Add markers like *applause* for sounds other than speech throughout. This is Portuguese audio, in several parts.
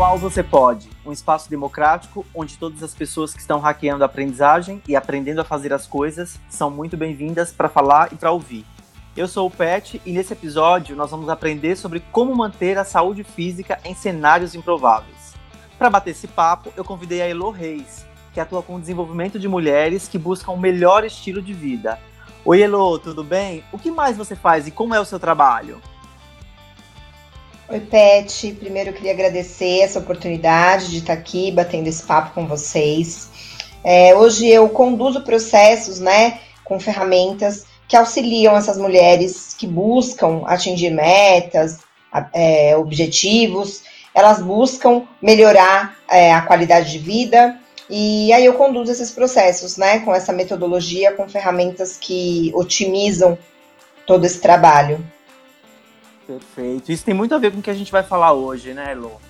Manual Você Pode, um espaço democrático onde todas as pessoas que estão hackeando a aprendizagem e aprendendo a fazer as coisas são muito bem-vindas para falar e para ouvir. Eu sou o Pet e nesse episódio nós vamos aprender sobre como manter a saúde física em cenários improváveis. Para bater esse papo, eu convidei a Elo Reis, que atua com o desenvolvimento de mulheres que buscam o um melhor estilo de vida. Oi, Elo, tudo bem? O que mais você faz e como é o seu trabalho? Oi, Pet. Primeiro eu queria agradecer essa oportunidade de estar aqui batendo esse papo com vocês. É, hoje eu conduzo processos, né, com ferramentas que auxiliam essas mulheres que buscam atingir metas, é, objetivos, elas buscam melhorar é, a qualidade de vida. E aí eu conduzo esses processos, né, com essa metodologia, com ferramentas que otimizam todo esse trabalho. Perfeito. Isso tem muito a ver com o que a gente vai falar hoje, né, Elo?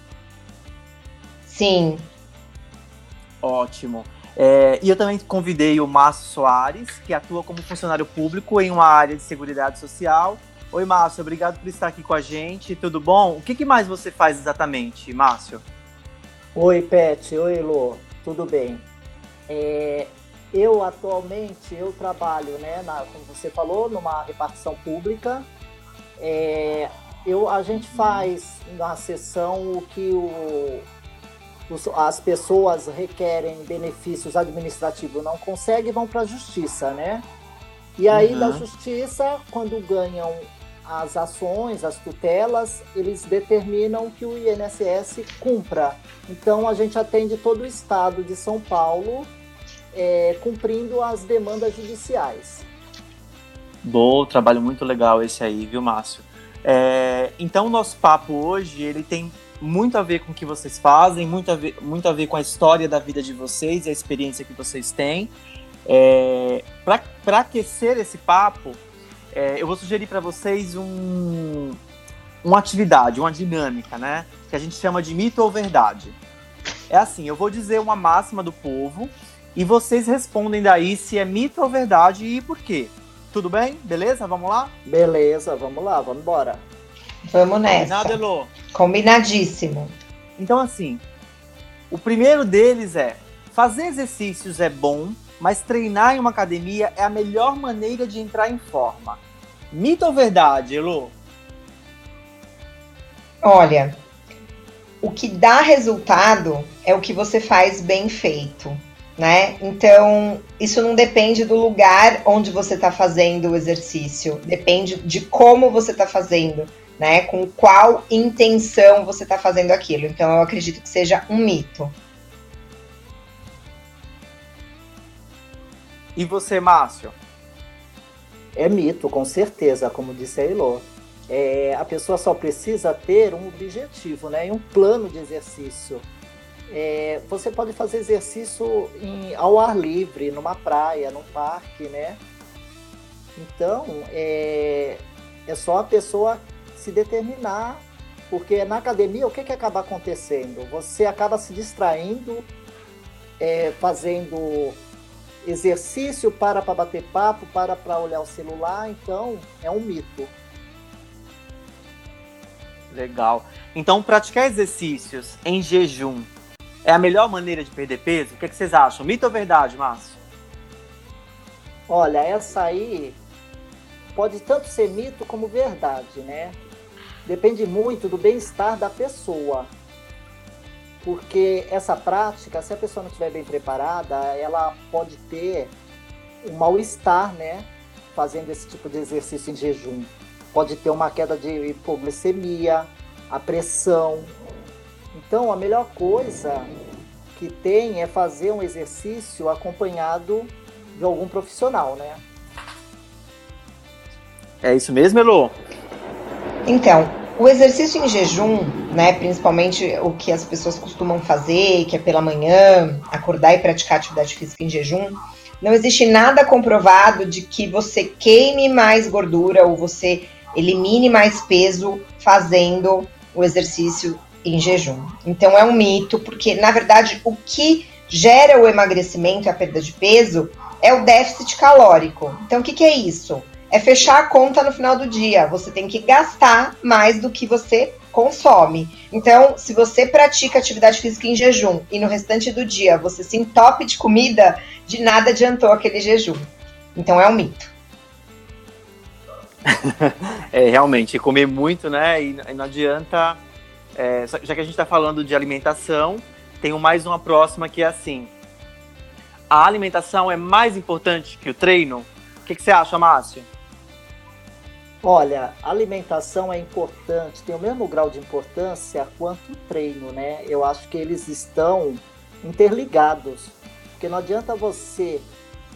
Sim. Ótimo. É, e eu também convidei o Márcio Soares, que atua como funcionário público em uma área de Seguridade Social. Oi, Márcio, obrigado por estar aqui com a gente. Tudo bom? O que, que mais você faz exatamente, Márcio? Oi, Pet. Oi, Elo. Tudo bem? É, eu atualmente eu trabalho, né, na, como você falou, numa repartição pública é, eu, a gente faz na sessão o que o, os, as pessoas requerem benefícios administrativos não conseguem vão para a justiça, né? E aí uhum. da justiça, quando ganham as ações, as tutelas, eles determinam que o INSS cumpra. Então a gente atende todo o estado de São Paulo é, cumprindo as demandas judiciais. Bom, trabalho muito legal esse aí, viu, Márcio? É, então, o nosso papo hoje, ele tem muito a ver com o que vocês fazem, muito a ver, muito a ver com a história da vida de vocês e a experiência que vocês têm. É, para aquecer esse papo, é, eu vou sugerir para vocês um, uma atividade, uma dinâmica, né? Que a gente chama de mito ou verdade. É assim, eu vou dizer uma máxima do povo e vocês respondem daí se é mito ou verdade e por quê. Tudo bem? Beleza? Vamos lá? Beleza, vamos lá, vamos embora. Vamos nessa. Combinado, Elô? Combinadíssimo. Então, assim, o primeiro deles é: fazer exercícios é bom, mas treinar em uma academia é a melhor maneira de entrar em forma. Mito ou verdade, Elô? Olha, o que dá resultado é o que você faz bem feito né? Então, isso não depende do lugar onde você está fazendo o exercício, depende de como você está fazendo, né? Com qual intenção você está fazendo aquilo. Então, eu acredito que seja um mito. E você, Márcio? É mito, com certeza, como disse a Elô. É, a pessoa só precisa ter um objetivo, né? E um plano de exercício é, você pode fazer exercício em, ao ar livre, numa praia, num parque, né? Então, é, é só a pessoa se determinar, porque na academia o que, que acaba acontecendo? Você acaba se distraindo, é, fazendo exercício para para bater papo, para para olhar o celular, então é um mito. Legal. Então, praticar exercícios em jejum é a melhor maneira de perder peso? O que, é que vocês acham? Mito ou verdade, Márcio? Olha, essa aí pode tanto ser mito como verdade, né? Depende muito do bem-estar da pessoa. Porque essa prática, se a pessoa não estiver bem preparada, ela pode ter um mal-estar, né? Fazendo esse tipo de exercício em jejum. Pode ter uma queda de hipoglicemia, a pressão, então, a melhor coisa que tem é fazer um exercício acompanhado de algum profissional, né? É isso mesmo, Elo? Então, o exercício em jejum, né, principalmente o que as pessoas costumam fazer, que é pela manhã, acordar e praticar atividade física em jejum, não existe nada comprovado de que você queime mais gordura ou você elimine mais peso fazendo o exercício em jejum. Então é um mito, porque na verdade o que gera o emagrecimento e a perda de peso é o déficit calórico. Então o que, que é isso? É fechar a conta no final do dia. Você tem que gastar mais do que você consome. Então, se você pratica atividade física em jejum e no restante do dia você se entope de comida, de nada adiantou aquele jejum. Então é um mito. *laughs* é, realmente, comer muito, né? E, não adianta. É, já que a gente está falando de alimentação, tenho mais uma próxima que é assim: a alimentação é mais importante que o treino? O que, que você acha, Márcio? Olha, alimentação é importante, tem o mesmo grau de importância quanto o treino, né? Eu acho que eles estão interligados, porque não adianta você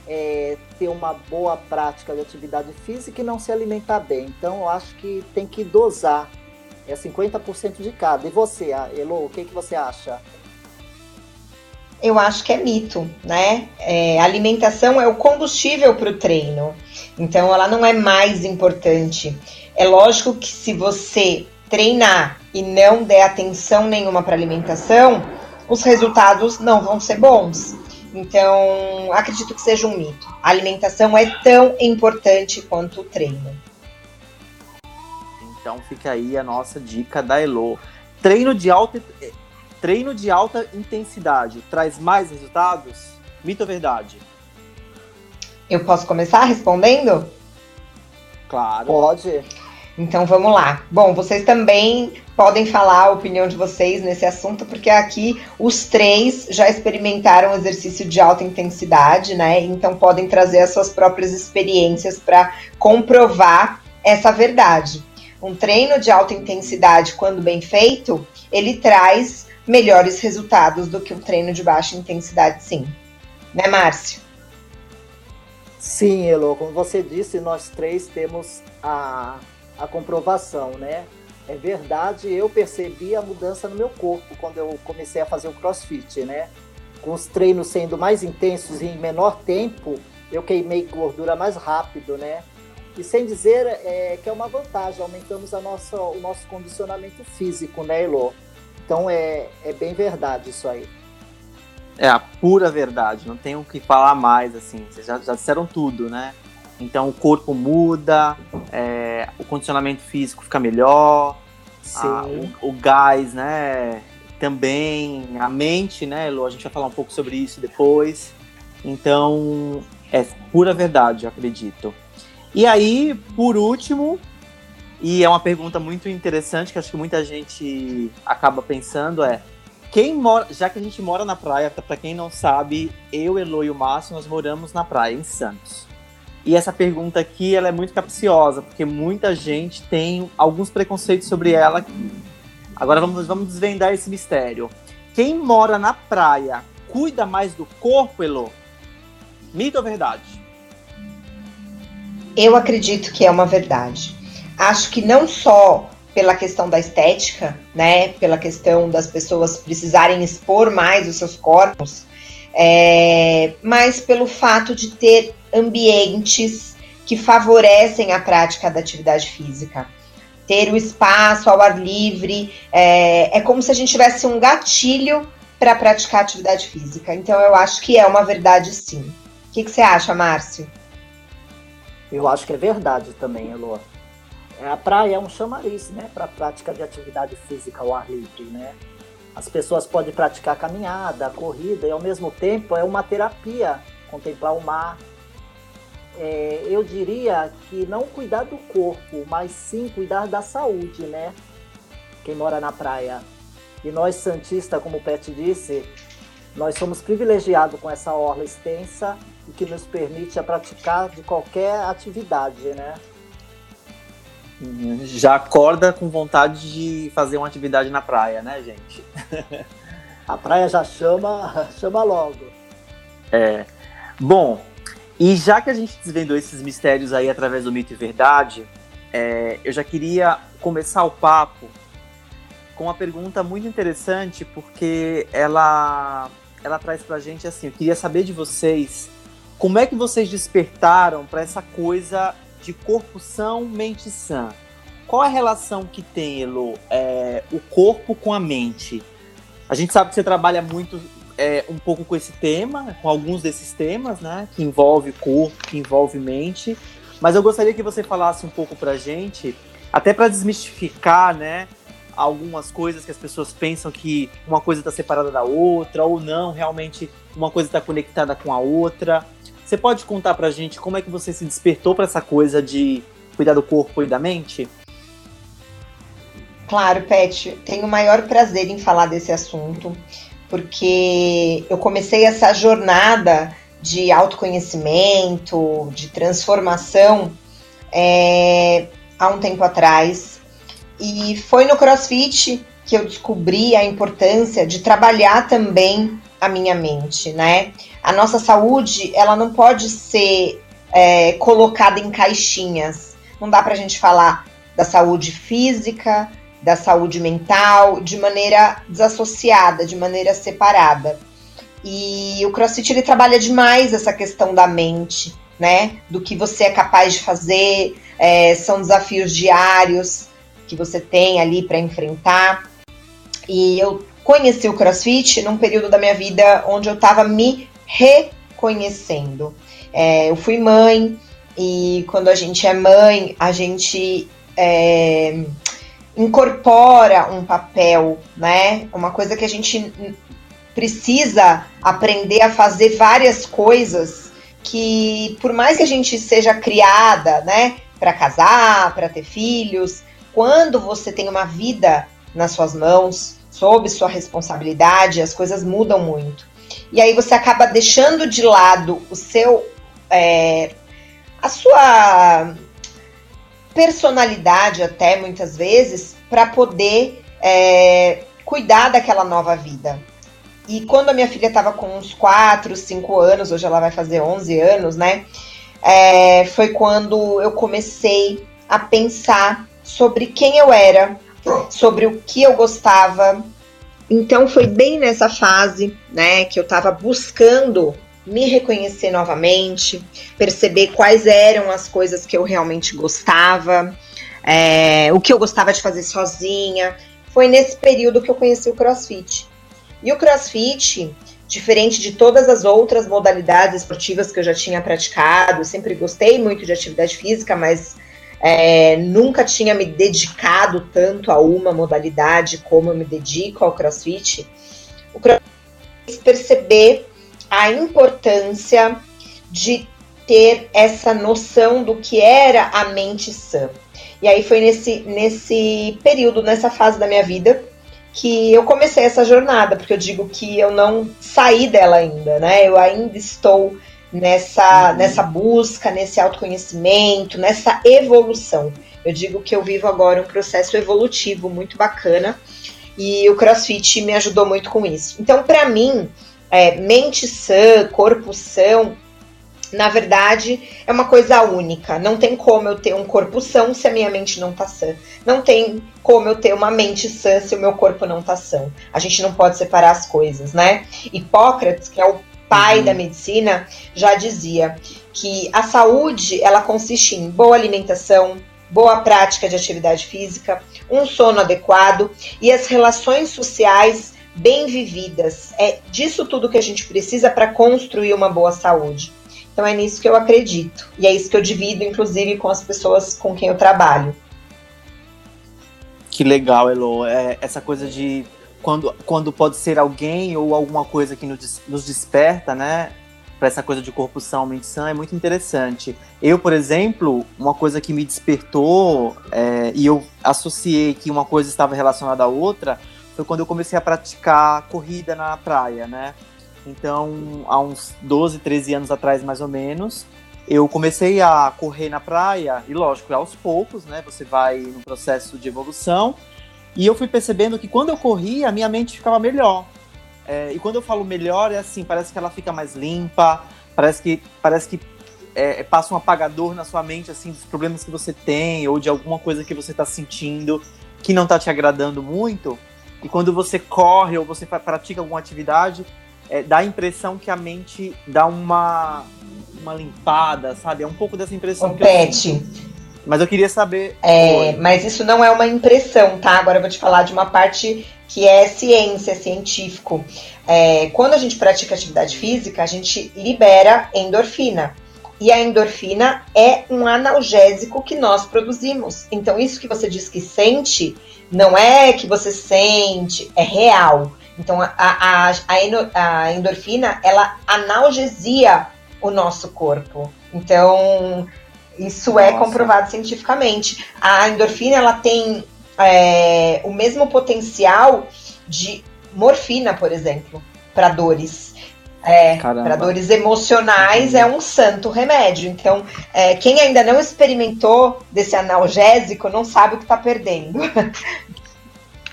é, ter uma boa prática de atividade física e não se alimentar bem. Então, eu acho que tem que dosar, é 50% de cada. E você, Elo, o que, que você acha? Eu acho que é mito, né? É, alimentação é o combustível para o treino. Então, ela não é mais importante. É lógico que se você treinar e não der atenção nenhuma para alimentação, os resultados não vão ser bons. Então, acredito que seja um mito. A alimentação é tão importante quanto o treino. Então, fica aí a nossa dica da Elo. Treino de alta, treino de alta intensidade traz mais resultados? Mito ou verdade? Eu posso começar respondendo? Claro. Pode. Então vamos lá. Bom, vocês também podem falar a opinião de vocês nesse assunto, porque aqui os três já experimentaram exercício de alta intensidade, né? Então podem trazer as suas próprias experiências para comprovar essa verdade. Um treino de alta intensidade, quando bem feito, ele traz melhores resultados do que um treino de baixa intensidade, sim. Né, Márcio? Sim, Elo, como você disse, nós três temos a, a comprovação, né? É verdade, eu percebi a mudança no meu corpo quando eu comecei a fazer o crossfit, né? Com os treinos sendo mais intensos e em menor tempo, eu queimei gordura mais rápido, né? E sem dizer é, que é uma vantagem, aumentamos a nossa, o nosso condicionamento físico, né, Elo? Então é, é bem verdade isso aí. É a pura verdade, não tenho o que falar mais, assim, vocês já, já disseram tudo, né? Então o corpo muda, é, o condicionamento físico fica melhor, a, o, o, gás, né? Também, a mente, né, Lu? A gente vai falar um pouco sobre isso depois. Então, é pura verdade, eu acredito. E aí, por último, e é uma pergunta muito interessante que acho que muita gente acaba pensando é quem mora, já que a gente mora na praia, para quem não sabe, eu, Elo e o Márcio, nós moramos na praia, em Santos. E essa pergunta aqui, ela é muito capciosa, porque muita gente tem alguns preconceitos sobre ela. Agora vamos, vamos desvendar esse mistério. Quem mora na praia cuida mais do corpo, Elo? Mito ou verdade? Eu acredito que é uma verdade. Acho que não só pela questão da estética, né, pela questão das pessoas precisarem expor mais os seus corpos, é, mas pelo fato de ter ambientes que favorecem a prática da atividade física. Ter o espaço ao ar livre, é, é como se a gente tivesse um gatilho para praticar atividade física. Então eu acho que é uma verdade sim. O que, que você acha, Márcio? Eu acho que é verdade também, Elô. É, a praia é um chamariz, né, para prática de atividade física ao ar livre, né? As pessoas podem praticar caminhada, corrida e ao mesmo tempo é uma terapia contemplar o mar. É, eu diria que não cuidar do corpo, mas sim cuidar da saúde, né? Quem mora na praia. E nós santistas, como o Pet disse, nós somos privilegiados com essa orla extensa e que nos permite a praticar de qualquer atividade, né? Já acorda com vontade de fazer uma atividade na praia, né, gente? *laughs* A praia já chama, *laughs* chama logo. É. Bom, e já que a gente desvendou esses mistérios aí através do mito e verdade, é, eu já queria começar o papo com uma pergunta muito interessante, porque ela, ela traz pra gente assim, eu queria saber de vocês, como é que vocês despertaram para essa coisa de corpo são, mente sã. Qual a relação que tem, Elo, é, o corpo com a mente? A gente sabe que você trabalha muito é, um pouco com esse tema, com alguns desses temas, né? Que envolve corpo, que envolve mente. Mas eu gostaria que você falasse um pouco pra gente, até para desmistificar, né? Algumas coisas que as pessoas pensam que uma coisa está separada da outra, ou não, realmente uma coisa está conectada com a outra. Você pode contar pra gente como é que você se despertou para essa coisa de cuidar do corpo e da mente? Claro, Pet, tenho o maior prazer em falar desse assunto, porque eu comecei essa jornada de autoconhecimento, de transformação é, há um tempo atrás. E foi no CrossFit que eu descobri a importância de trabalhar também a minha mente, né? A nossa saúde, ela não pode ser é, colocada em caixinhas. Não dá pra gente falar da saúde física, da saúde mental, de maneira desassociada, de maneira separada. E o CrossFit ele trabalha demais essa questão da mente, né? Do que você é capaz de fazer, é, são desafios diários que você tem ali para enfrentar. E eu conheci o CrossFit num período da minha vida onde eu estava me reconhecendo. É, eu fui mãe e quando a gente é mãe, a gente é, incorpora um papel, né? Uma coisa que a gente precisa aprender a fazer várias coisas que, por mais que a gente seja criada, né, para casar, para ter filhos, quando você tem uma vida nas suas mãos, sob sua responsabilidade, as coisas mudam muito. E aí você acaba deixando de lado o seu, é, a sua personalidade até muitas vezes para poder é, cuidar daquela nova vida. E quando a minha filha estava com uns 4, 5 anos, hoje ela vai fazer 11 anos, né? É, foi quando eu comecei a pensar sobre quem eu era, sobre o que eu gostava. Então foi bem nessa fase, né, que eu estava buscando me reconhecer novamente, perceber quais eram as coisas que eu realmente gostava, é, o que eu gostava de fazer sozinha. Foi nesse período que eu conheci o CrossFit. E o crossfit, diferente de todas as outras modalidades esportivas que eu já tinha praticado, sempre gostei muito de atividade física, mas é, nunca tinha me dedicado tanto a uma modalidade como eu me dedico ao crossfit. O crossfit perceber a importância de ter essa noção do que era a mente sã. E aí foi nesse, nesse período, nessa fase da minha vida, que eu comecei essa jornada, porque eu digo que eu não saí dela ainda, né? Eu ainda estou nessa, uhum. nessa busca, nesse autoconhecimento, nessa evolução. Eu digo que eu vivo agora um processo evolutivo muito bacana e o CrossFit me ajudou muito com isso. Então, para mim, é, mente sã, corpo são, na verdade, é uma coisa única. Não tem como eu ter um corpo são se a minha mente não tá sã. Não tem como eu ter uma mente sã se o meu corpo não tá são. A gente não pode separar as coisas, né? Hipócrates, que é o pai uhum. da medicina, já dizia que a saúde, ela consiste em boa alimentação, boa prática de atividade física, um sono adequado e as relações sociais bem vividas. É disso tudo que a gente precisa para construir uma boa saúde. Então é nisso que eu acredito. E é isso que eu divido, inclusive, com as pessoas com quem eu trabalho. Que legal, Elo. É, essa coisa de quando, quando pode ser alguém ou alguma coisa que nos, nos desperta, né? Para essa coisa de corpo são, mente sã, é muito interessante. Eu, por exemplo, uma coisa que me despertou é, e eu associei que uma coisa estava relacionada à outra foi quando eu comecei a praticar corrida na praia, né? Então, há uns 12, 13 anos atrás, mais ou menos, eu comecei a correr na praia, e lógico, aos poucos, né? Você vai no processo de evolução. E eu fui percebendo que quando eu corria, a minha mente ficava melhor. É, e quando eu falo melhor, é assim, parece que ela fica mais limpa, parece que, parece que é, passa um apagador na sua mente, assim, dos problemas que você tem, ou de alguma coisa que você está sentindo que não está te agradando muito. E quando você corre ou você pratica alguma atividade, é, dá a impressão que a mente dá uma, uma limpada, sabe? É um pouco dessa impressão que Pet, eu Mas eu queria saber. É, mas isso não é uma impressão, tá? Agora eu vou te falar de uma parte que é ciência, científico. É, quando a gente pratica atividade física, a gente libera endorfina. E a endorfina é um analgésico que nós produzimos. Então, isso que você diz que sente, não é que você sente, é real. Então, a, a, a, a endorfina, ela analgesia o nosso corpo. Então, isso é Nossa. é comprovado cientificamente. A endorfina, ela tem é, o mesmo potencial de morfina, por exemplo, para dores. É, para dores emocionais uhum. é um santo remédio. Então, é, quem ainda não experimentou desse analgésico não sabe o que está perdendo.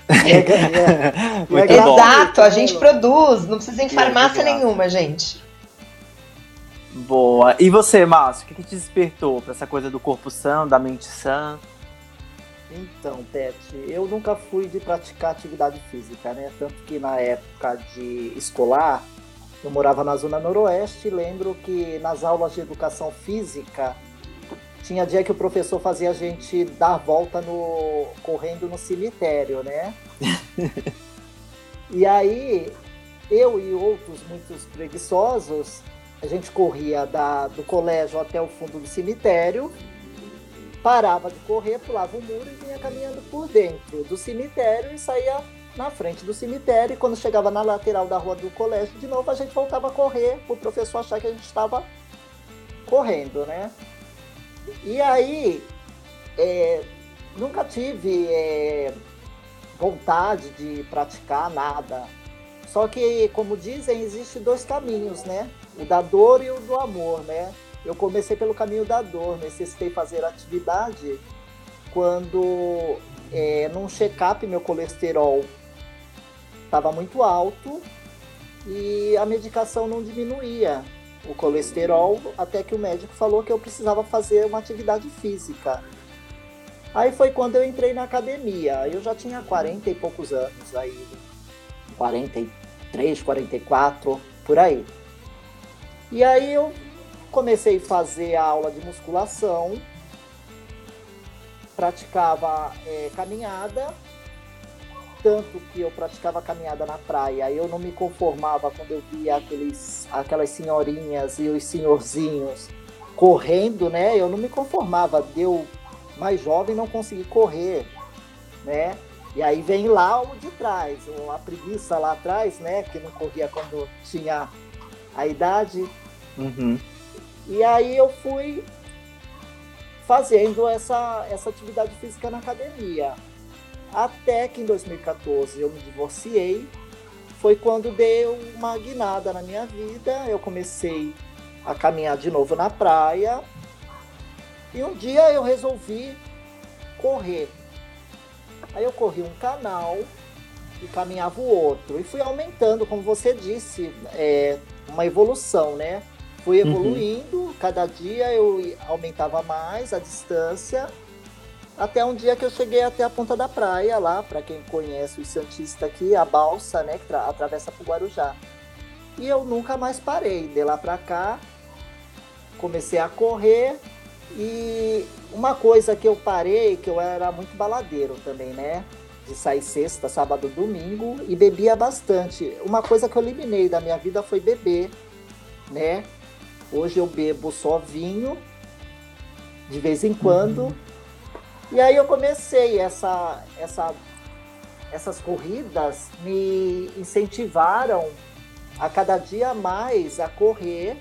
É, *laughs* Exato, a gente produz, não precisa ir em farmácia nenhuma, gente. Boa. E você, Márcio, o que, que te despertou para essa coisa do corpo sã, da mente sã? Então, Pet, eu nunca fui de praticar atividade física, né? Tanto que na época de escolar, eu morava na zona noroeste e lembro que nas aulas de educação física tinha dia que o professor fazia a gente dar volta no correndo no cemitério, né? *laughs* e aí eu e outros muitos preguiçosos, a gente corria da, do colégio até o fundo do cemitério parava de correr, pulava o muro e vinha caminhando por dentro do cemitério e saía na frente do cemitério. E quando chegava na lateral da rua do colégio, de novo a gente voltava a correr, para o professor achar que a gente estava correndo, né? E aí, é, nunca tive é, vontade de praticar nada. Só que, como dizem, existem dois caminhos, né? O da dor e o do amor, né? eu comecei pelo caminho da dor, necessitei fazer atividade quando é, num check-up meu colesterol estava muito alto e a medicação não diminuía o colesterol até que o médico falou que eu precisava fazer uma atividade física. Aí foi quando eu entrei na academia. Eu já tinha 40 e poucos anos aí, 43, 44, por aí. E aí eu comecei a fazer a aula de musculação, praticava é, caminhada, tanto que eu praticava caminhada na praia, eu não me conformava quando eu via aqueles, aquelas senhorinhas e os senhorzinhos correndo, né? Eu não me conformava, deu mais jovem não consegui correr, né? E aí vem lá o de trás, a preguiça lá atrás, né? Que não corria quando tinha a idade. Uhum. E aí eu fui fazendo essa, essa atividade física na academia. Até que em 2014 eu me divorciei. Foi quando deu uma guinada na minha vida. Eu comecei a caminhar de novo na praia. E um dia eu resolvi correr. Aí eu corri um canal e caminhava o outro. E fui aumentando, como você disse, é, uma evolução, né? Fui uhum. evoluindo, uhum. cada dia eu aumentava mais a distância, até um dia que eu cheguei até a ponta da praia, lá, para quem conhece o Santista aqui, a balsa, né, que atravessa para o Guarujá. E eu nunca mais parei, de lá para cá, comecei a correr e uma coisa que eu parei, que eu era muito baladeiro também, né? De sair sexta, sábado, domingo e bebia bastante. Uma coisa que eu eliminei da minha vida foi beber, né? Hoje eu bebo só vinho, de vez em quando. E aí eu comecei essa, essa, essas corridas me incentivaram a cada dia mais a correr.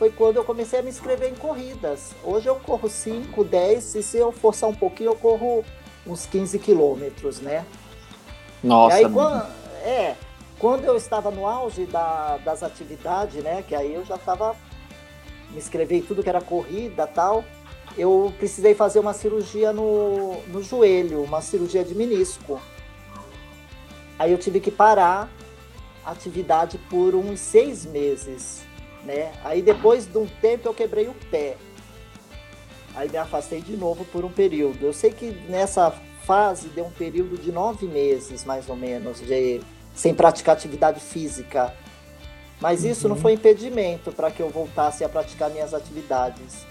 Foi quando eu comecei a me inscrever em corridas. Hoje eu corro 5, 10, e se eu forçar um pouquinho, eu corro uns 15 quilômetros, né? Nossa. E aí, quando, é, quando eu estava no auge da, das atividades, né? Que aí eu já estava me inscrever em tudo que era corrida tal, eu precisei fazer uma cirurgia no, no joelho, uma cirurgia de menisco. Aí eu tive que parar a atividade por uns seis meses, né? Aí depois de um tempo eu quebrei o pé. Aí me afastei de novo por um período. Eu sei que nessa fase deu um período de nove meses, mais ou menos, de sem praticar atividade física. Mas isso uhum. não foi impedimento para que eu voltasse a praticar minhas atividades,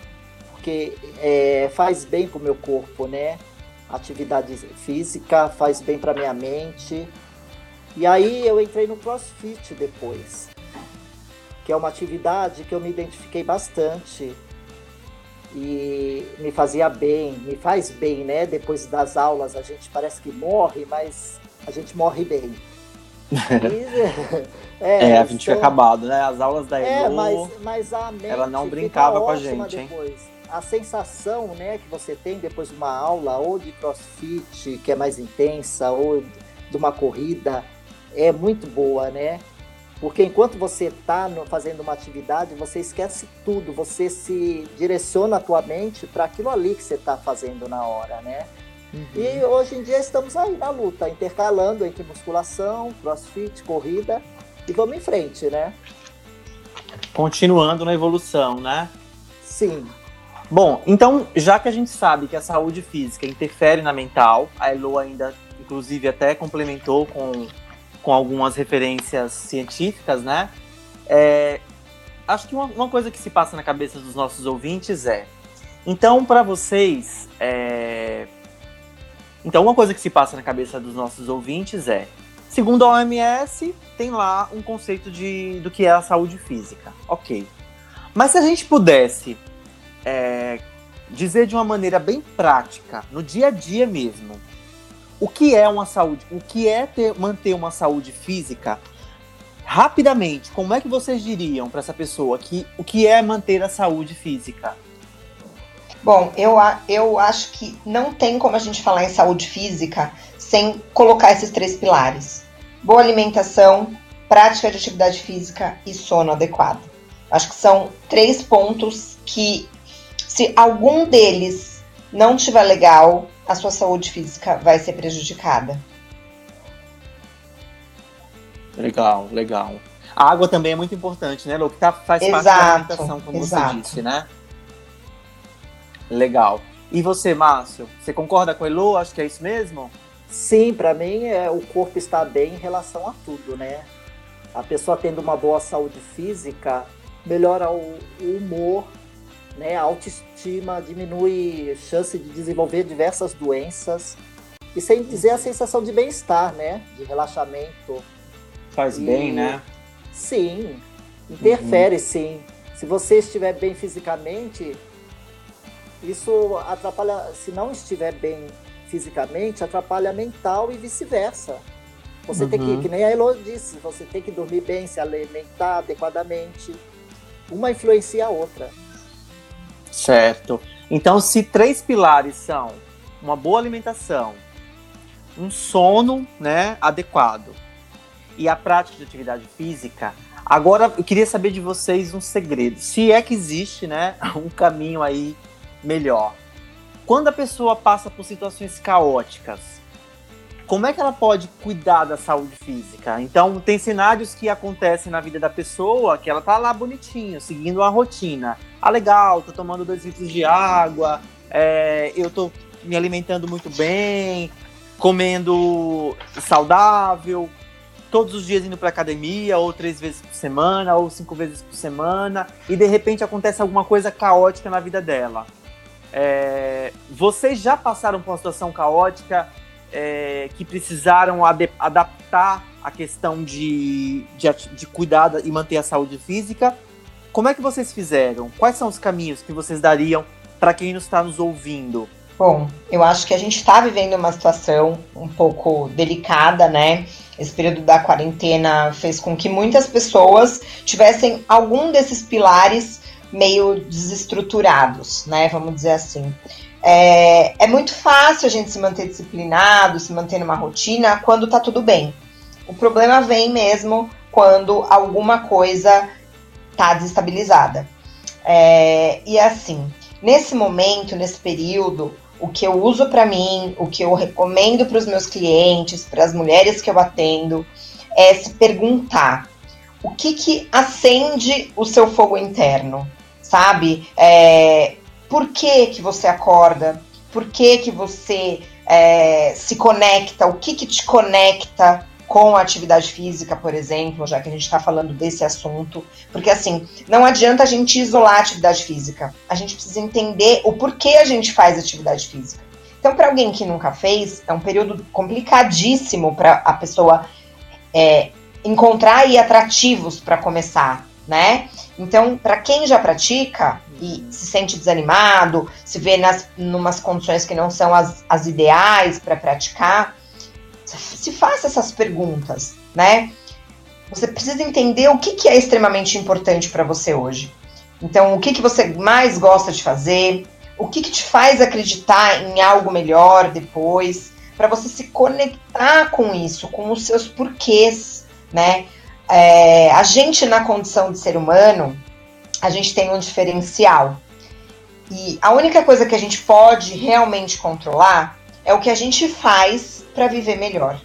porque é, faz bem para o meu corpo, né? Atividade física faz bem para minha mente. E aí eu entrei no CrossFit depois, que é uma atividade que eu me identifiquei bastante, e me fazia bem, me faz bem, né? Depois das aulas a gente parece que morre, mas a gente morre bem. *laughs* *laughs* é, é, a gente então, fica acabado, né? As aulas da é, Elo, mas, mas a mente ela não brincava com a gente, depois. hein? A sensação, né, que você tem depois de uma aula ou de CrossFit, que é mais intensa, ou de uma corrida, é muito boa, né? Porque enquanto você está fazendo uma atividade, você esquece tudo, você se direciona a tua mente para aquilo ali que você está fazendo na hora, né? Uhum. E hoje em dia estamos aí na luta, intercalando entre musculação, crossfit, corrida e vamos em frente, né? Continuando na evolução, né? Sim. Bom, então, já que a gente sabe que a saúde física interfere na mental, a Elo ainda, inclusive, até complementou com com algumas referências científicas, né? É, acho que uma, uma, coisa que se passa na cabeça dos nossos ouvintes é. Então, para vocês. É, então, uma coisa que se passa na cabeça dos nossos ouvintes é. Segundo a OMS, tem lá um conceito de, do que é a saúde física. Ok. Mas se a gente pudesse é, dizer de uma maneira bem prática, no dia a dia mesmo, o que é uma saúde, o que é ter, manter uma saúde física. Rapidamente, como é que vocês diriam para essa pessoa que o que é manter a saúde física? Bom, eu, eu acho que não tem como a gente falar em saúde física sem colocar esses três pilares: boa alimentação, prática de atividade física e sono adequado. Acho que são três pontos que, se algum deles não estiver legal, a sua saúde física vai ser prejudicada. Legal, legal. A água também é muito importante, né, Lu? Que tá, faz exato, parte da alimentação, como exato. você disse, né? Legal. E você, Márcio, você concorda com a Elo? Acho que é isso mesmo? Sim, para mim é, o corpo está bem em relação a tudo, né? A pessoa tendo uma boa saúde física melhora o, o humor, né? A autoestima diminui chance de desenvolver diversas doenças. E sem dizer a sensação de bem-estar, né? De relaxamento. Faz e... bem, né? Sim, interfere uhum. sim. Se você estiver bem fisicamente, isso atrapalha. Se não estiver bem fisicamente, atrapalha mental e vice-versa. Você uhum. tem que, uhum. que nem a Elo disse, você tem que dormir bem, se alimentar adequadamente. Uma influencia a outra. Certo. Então, se três pilares são uma boa alimentação, um sono né, adequado e a prática de atividade física, agora eu queria saber de vocês um segredo. Se é que existe né, *laughs* um caminho aí melhor. Quando a pessoa passa por situações caóticas, como é que ela pode cuidar da saúde física? Então, tem cenários que acontecem na vida da pessoa que ela tá lá bonitinho, seguindo uma rotina. Ah, legal, tô tomando dois litros de água, é, eu tô me alimentando muito bem, comendo saudável, todos os dias indo para academia, ou três vezes por semana, ou cinco vezes por semana, e de repente acontece alguma coisa caótica na vida dela. É, vocês já passaram por uma situação caótica é, que precisaram adaptar a questão de, de, de cuidar e manter a saúde física. Como é que vocês fizeram? Quais são os caminhos que vocês dariam para quem está nos ouvindo? Bom, eu acho que a gente está vivendo uma situação um pouco delicada, né? Esse período da quarentena fez com que muitas pessoas tivessem algum desses pilares meio desestruturados, né? Vamos dizer assim. É, é muito fácil a gente se manter disciplinado, se manter numa rotina quando tá tudo bem. O problema vem mesmo quando alguma coisa tá desestabilizada. É, e assim, nesse momento, nesse período, o que eu uso para mim, o que eu recomendo para os meus clientes, para as mulheres que eu atendo, é se perguntar o que que acende o seu fogo interno, sabe? É, por que, que você acorda, por que, que você é, se conecta, o que, que te conecta com a atividade física, por exemplo, já que a gente está falando desse assunto. Porque, assim, não adianta a gente isolar a atividade física. A gente precisa entender o porquê a gente faz atividade física. Então, para alguém que nunca fez, é um período complicadíssimo para a pessoa é, encontrar aí atrativos para começar, né? Então, para quem já pratica e se sente desanimado, se vê nas numas condições que não são as, as ideais para praticar, se faça essas perguntas, né? Você precisa entender o que, que é extremamente importante para você hoje. Então, o que, que você mais gosta de fazer, o que, que te faz acreditar em algo melhor depois, para você se conectar com isso, com os seus porquês, né? É, a gente, na condição de ser humano, a gente tem um diferencial. E a única coisa que a gente pode realmente controlar é o que a gente faz para viver melhor,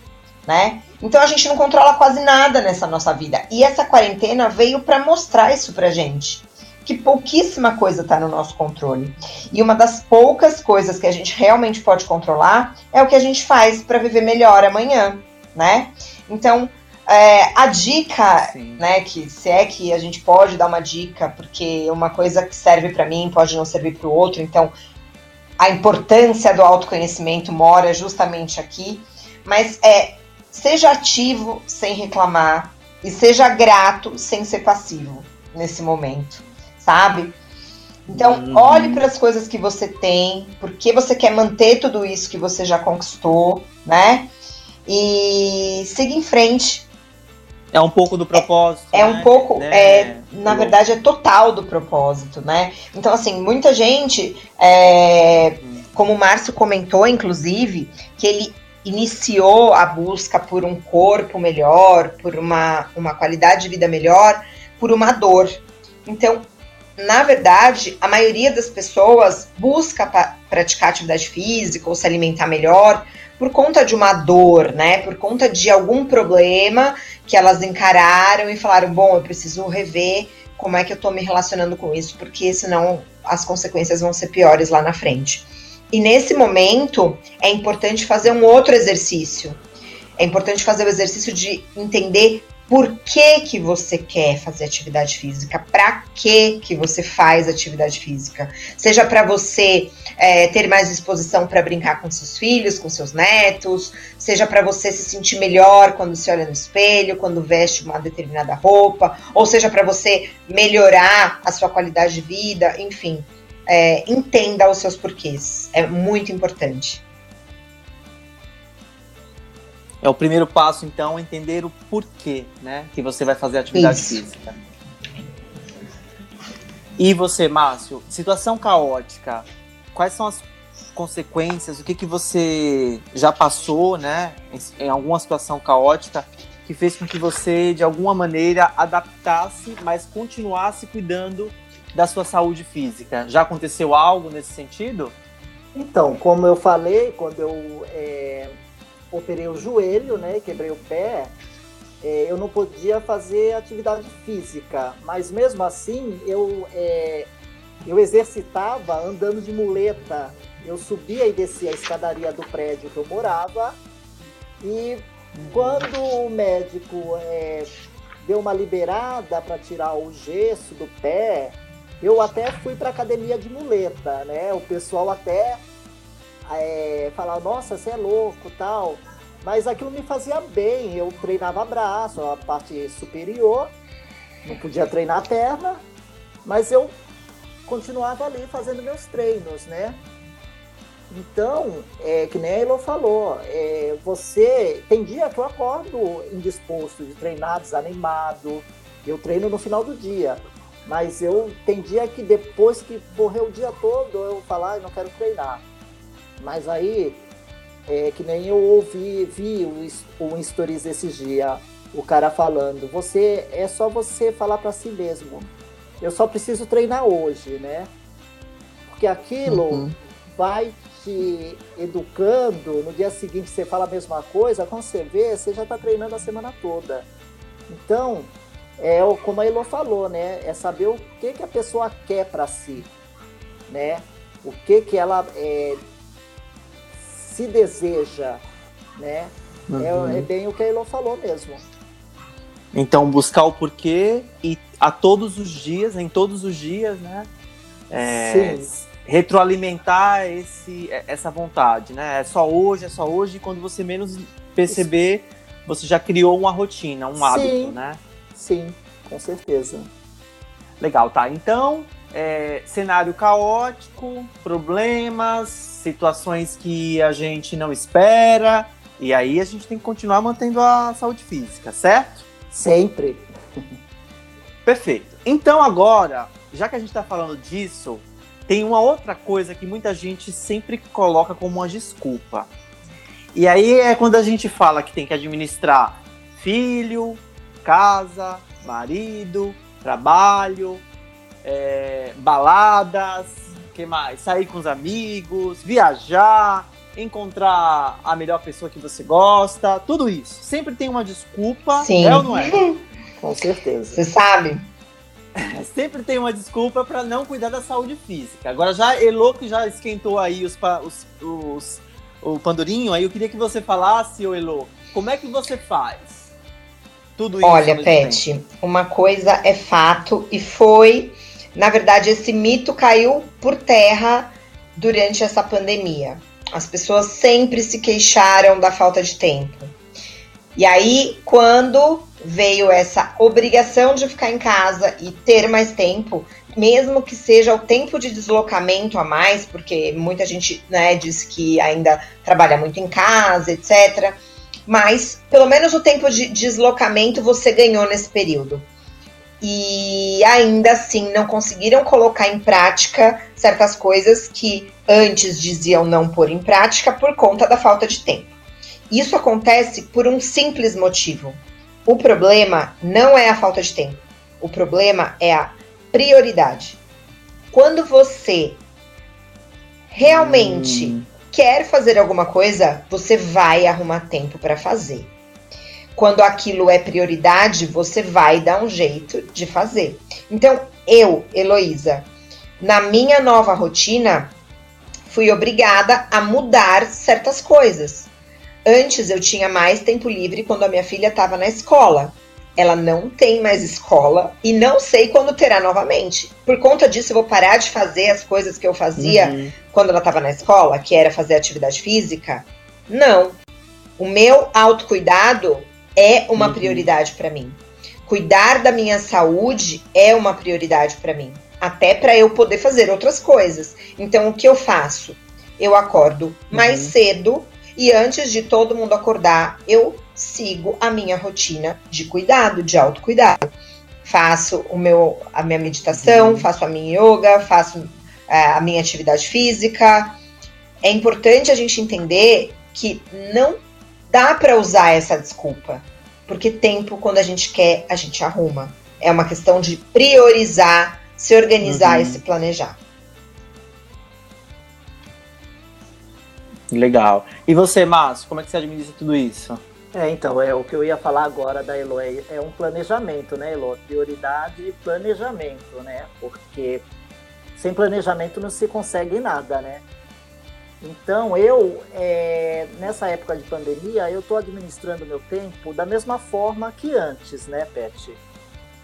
né? Então a gente não controla quase nada nessa nossa vida. E essa quarentena veio para mostrar isso pra gente. Que pouquíssima coisa está no nosso controle. E uma das poucas coisas que a gente realmente pode controlar é o que a gente faz para viver melhor amanhã, né? Então, é, a dica, Sim. né, que se é que a gente pode dar uma dica, porque uma coisa que serve para mim pode não servir para o outro, então a importância do autoconhecimento mora justamente aqui, mas é seja ativo sem reclamar e seja grato sem ser passivo nesse momento, sabe? Então, uhum. olhe para as coisas que você tem, porque você quer manter tudo isso que você já conquistou, né? E siga em frente, é um pouco do propósito. É, é né? um pouco, é, é, na verdade, é total do propósito, né? Então, assim, muita gente, é, como o Márcio comentou, inclusive, que ele iniciou a busca por um corpo melhor, por uma, uma qualidade de vida melhor, por uma dor. Então, na verdade, a maioria das pessoas busca pra, praticar atividade física ou se alimentar melhor por conta de uma dor, né? Por conta de algum problema que elas encararam e falaram: bom, eu preciso rever como é que eu tô me relacionando com isso, porque senão as consequências vão ser piores lá na frente. E nesse momento é importante fazer um outro exercício. É importante fazer o exercício de entender por que, que você quer fazer atividade física, para que que você faz atividade física, seja para você é, ter mais disposição para brincar com seus filhos, com seus netos, seja para você se sentir melhor quando se olha no espelho, quando veste uma determinada roupa, ou seja para você melhorar a sua qualidade de vida, enfim, é, entenda os seus porquês, é muito importante. É o primeiro passo, então, entender o porquê, né? Que você vai fazer atividade Isso. física. E você, Márcio, situação caótica. Quais são as consequências? O que, que você já passou, né? Em, em alguma situação caótica que fez com que você, de alguma maneira, adaptasse, mas continuasse cuidando da sua saúde física. Já aconteceu algo nesse sentido? Então, como eu falei, quando eu é, operei o joelho, né? Quebrei o pé. É, eu não podia fazer atividade física, mas mesmo assim eu, é, eu exercitava andando de muleta. Eu subia e descia a escadaria do prédio que eu morava e quando o médico é, deu uma liberada para tirar o gesso do pé, eu até fui para academia de muleta, né? O pessoal até é, falar, nossa, você é louco tal. Mas aquilo me fazia bem. Eu treinava braço, a parte superior, não podia treinar a perna, mas eu continuava ali fazendo meus treinos, né? Então, é, que nem a Elo falou, é, você tem dia que eu acordo indisposto de treinar, desanimado, eu treino no final do dia. Mas eu tem dia que depois que morreu o dia todo eu falar, ah, não quero treinar. Mas aí, é, que nem eu ouvi, vi um stories esses dias, o cara falando, você é só você falar para si mesmo. Eu só preciso treinar hoje, né? Porque aquilo uhum. vai te educando, no dia seguinte você fala a mesma coisa, quando você vê, você já está treinando a semana toda. Então, é como a Elo falou, né? É saber o que, que a pessoa quer para si, né? O que que ela é, se deseja, né? É, uhum. É, é, bem o que a Elon falou mesmo. Então, buscar o porquê e a todos os dias, em todos os dias, né? É, Sim. Retroalimentar esse, é, essa vontade, né? É só hoje, é só hoje, e quando você menos perceber, você já criou uma rotina, um Sim. hábito, né? Sim, com certeza. Legal, tá. Então, é, cenário caótico, problemas, situações que a gente não espera, e aí a gente tem que continuar mantendo a saúde física, certo? Sempre. Perfeito. Então agora, já que a gente está falando disso, tem uma outra coisa que muita gente sempre coloca como uma desculpa. E aí é quando a gente fala que tem que administrar filho, casa, marido, trabalho, é, baladas, que mais? Sair com os amigos, viajar, encontrar a melhor pessoa que você gosta, tudo isso. Sempre tem uma desculpa, Sim. é ou não é? *laughs* Com certeza. Você sabe? *laughs* Sempre tem uma desculpa para não cuidar da saúde física. Agora já Elo que já esquentou aí os, os, os, o pandurinho, aí eu queria que você falasse, ô Elo, como é que você faz? Tudo isso. Olha, Pet, uma coisa é fato e foi, na verdade, esse mito caiu por terra durante essa pandemia. As pessoas sempre se queixaram da falta de tempo. E aí, quando veio essa obrigação de ficar em casa e ter mais tempo, mesmo que seja o tempo de deslocamento a mais, porque muita gente né, diz que ainda trabalha muito em casa, etc. Mas pelo menos o tempo de deslocamento você ganhou nesse período. E ainda assim não conseguiram colocar em prática certas coisas que antes diziam não pôr em prática por conta da falta de tempo. Isso acontece por um simples motivo o problema não é a falta de tempo. O problema é a prioridade. Quando você realmente hum. quer fazer alguma coisa, você vai arrumar tempo para fazer. Quando aquilo é prioridade, você vai dar um jeito de fazer. Então, eu, Heloísa, na minha nova rotina, fui obrigada a mudar certas coisas. Antes eu tinha mais tempo livre quando a minha filha estava na escola. Ela não tem mais escola e não sei quando terá novamente. Por conta disso, eu vou parar de fazer as coisas que eu fazia uhum. quando ela estava na escola, que era fazer atividade física. Não. O meu autocuidado é uma uhum. prioridade para mim. Cuidar da minha saúde é uma prioridade para mim, até para eu poder fazer outras coisas. Então, o que eu faço? Eu acordo mais uhum. cedo e antes de todo mundo acordar, eu sigo a minha rotina de cuidado, de autocuidado. Faço o meu, a minha meditação, uhum. faço a minha yoga, faço é, a minha atividade física. É importante a gente entender que não dá para usar essa desculpa, porque tempo, quando a gente quer, a gente arruma. É uma questão de priorizar, se organizar uhum. e se planejar. Legal. E você, Márcio, como é que você administra tudo isso? É, então, é o que eu ia falar agora da Elo, é, é um planejamento, né, Elo? Prioridade e planejamento, né? Porque sem planejamento não se consegue nada, né? Então, eu, é, nessa época de pandemia, eu estou administrando meu tempo da mesma forma que antes, né, Pet?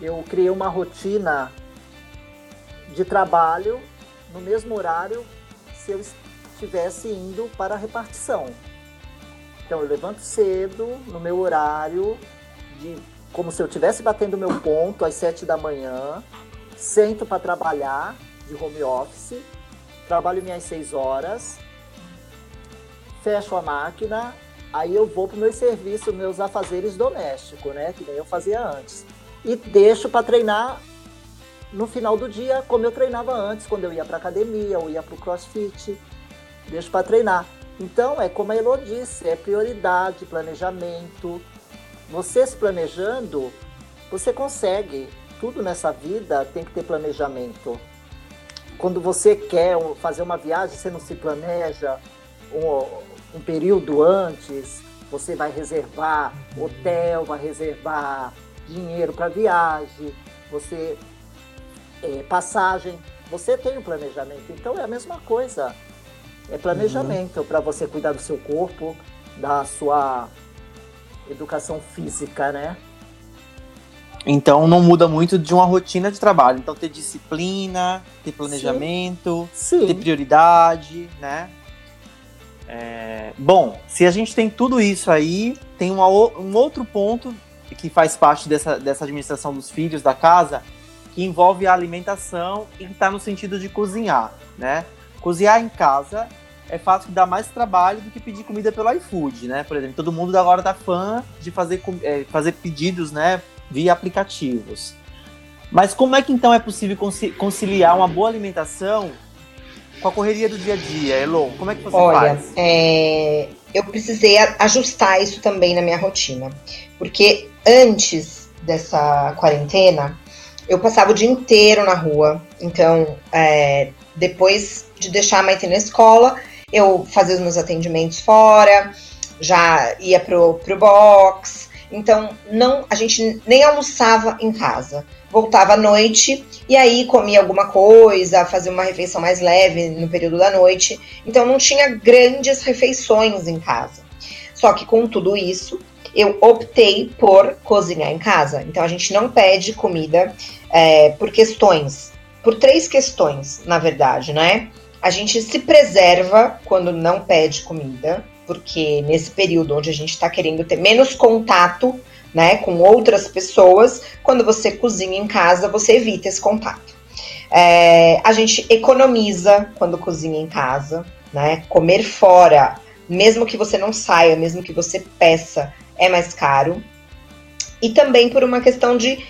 Eu criei uma rotina de trabalho no mesmo horário se eu estivesse indo para a repartição. Então eu levanto cedo, no meu horário, de, como se eu estivesse batendo meu ponto às sete da manhã, sento para trabalhar de home office, trabalho minhas seis horas, fecho a máquina, aí eu vou para o meu serviço, meus afazeres domésticos, né? Que nem eu fazia antes. E deixo para treinar no final do dia, como eu treinava antes, quando eu ia para academia, ou ia para o crossfit deixo para treinar. Então, é como a Elo disse, é prioridade, planejamento. Você se planejando, você consegue. Tudo nessa vida tem que ter planejamento. Quando você quer fazer uma viagem, você não se planeja um, um período antes, você vai reservar hotel, vai reservar dinheiro para viagem, você é, passagem, você tem um planejamento. Então é a mesma coisa. É planejamento uhum. para você cuidar do seu corpo, da sua educação física, né? Então não muda muito de uma rotina de trabalho. Então ter disciplina, ter planejamento, Sim. Sim. ter prioridade, né? É... Bom, se a gente tem tudo isso aí, tem uma, um outro ponto que faz parte dessa, dessa administração dos filhos da casa, que envolve a alimentação e que está no sentido de cozinhar, né? Cozinhar em casa é fácil que dá mais trabalho do que pedir comida pelo iFood, né? Por exemplo, todo mundo agora tá fã de fazer, é, fazer pedidos, né, via aplicativos. Mas como é que então é possível conciliar uma boa alimentação com a correria do dia a dia, Elo? Como é que você Olha, faz? É, eu precisei ajustar isso também na minha rotina. Porque antes dessa quarentena, eu passava o dia inteiro na rua. Então, é, depois de deixar a Maite na escola, eu fazia os meus atendimentos fora, já ia pro, pro box. Então, não, a gente nem almoçava em casa. Voltava à noite e aí comia alguma coisa, fazia uma refeição mais leve no período da noite. Então, não tinha grandes refeições em casa. Só que com tudo isso, eu optei por cozinhar em casa. Então, a gente não pede comida é, por questões, por três questões, na verdade, né? A gente se preserva quando não pede comida, porque nesse período onde a gente está querendo ter menos contato né, com outras pessoas, quando você cozinha em casa, você evita esse contato. É, a gente economiza quando cozinha em casa, né? Comer fora, mesmo que você não saia, mesmo que você peça, é mais caro. E também por uma questão de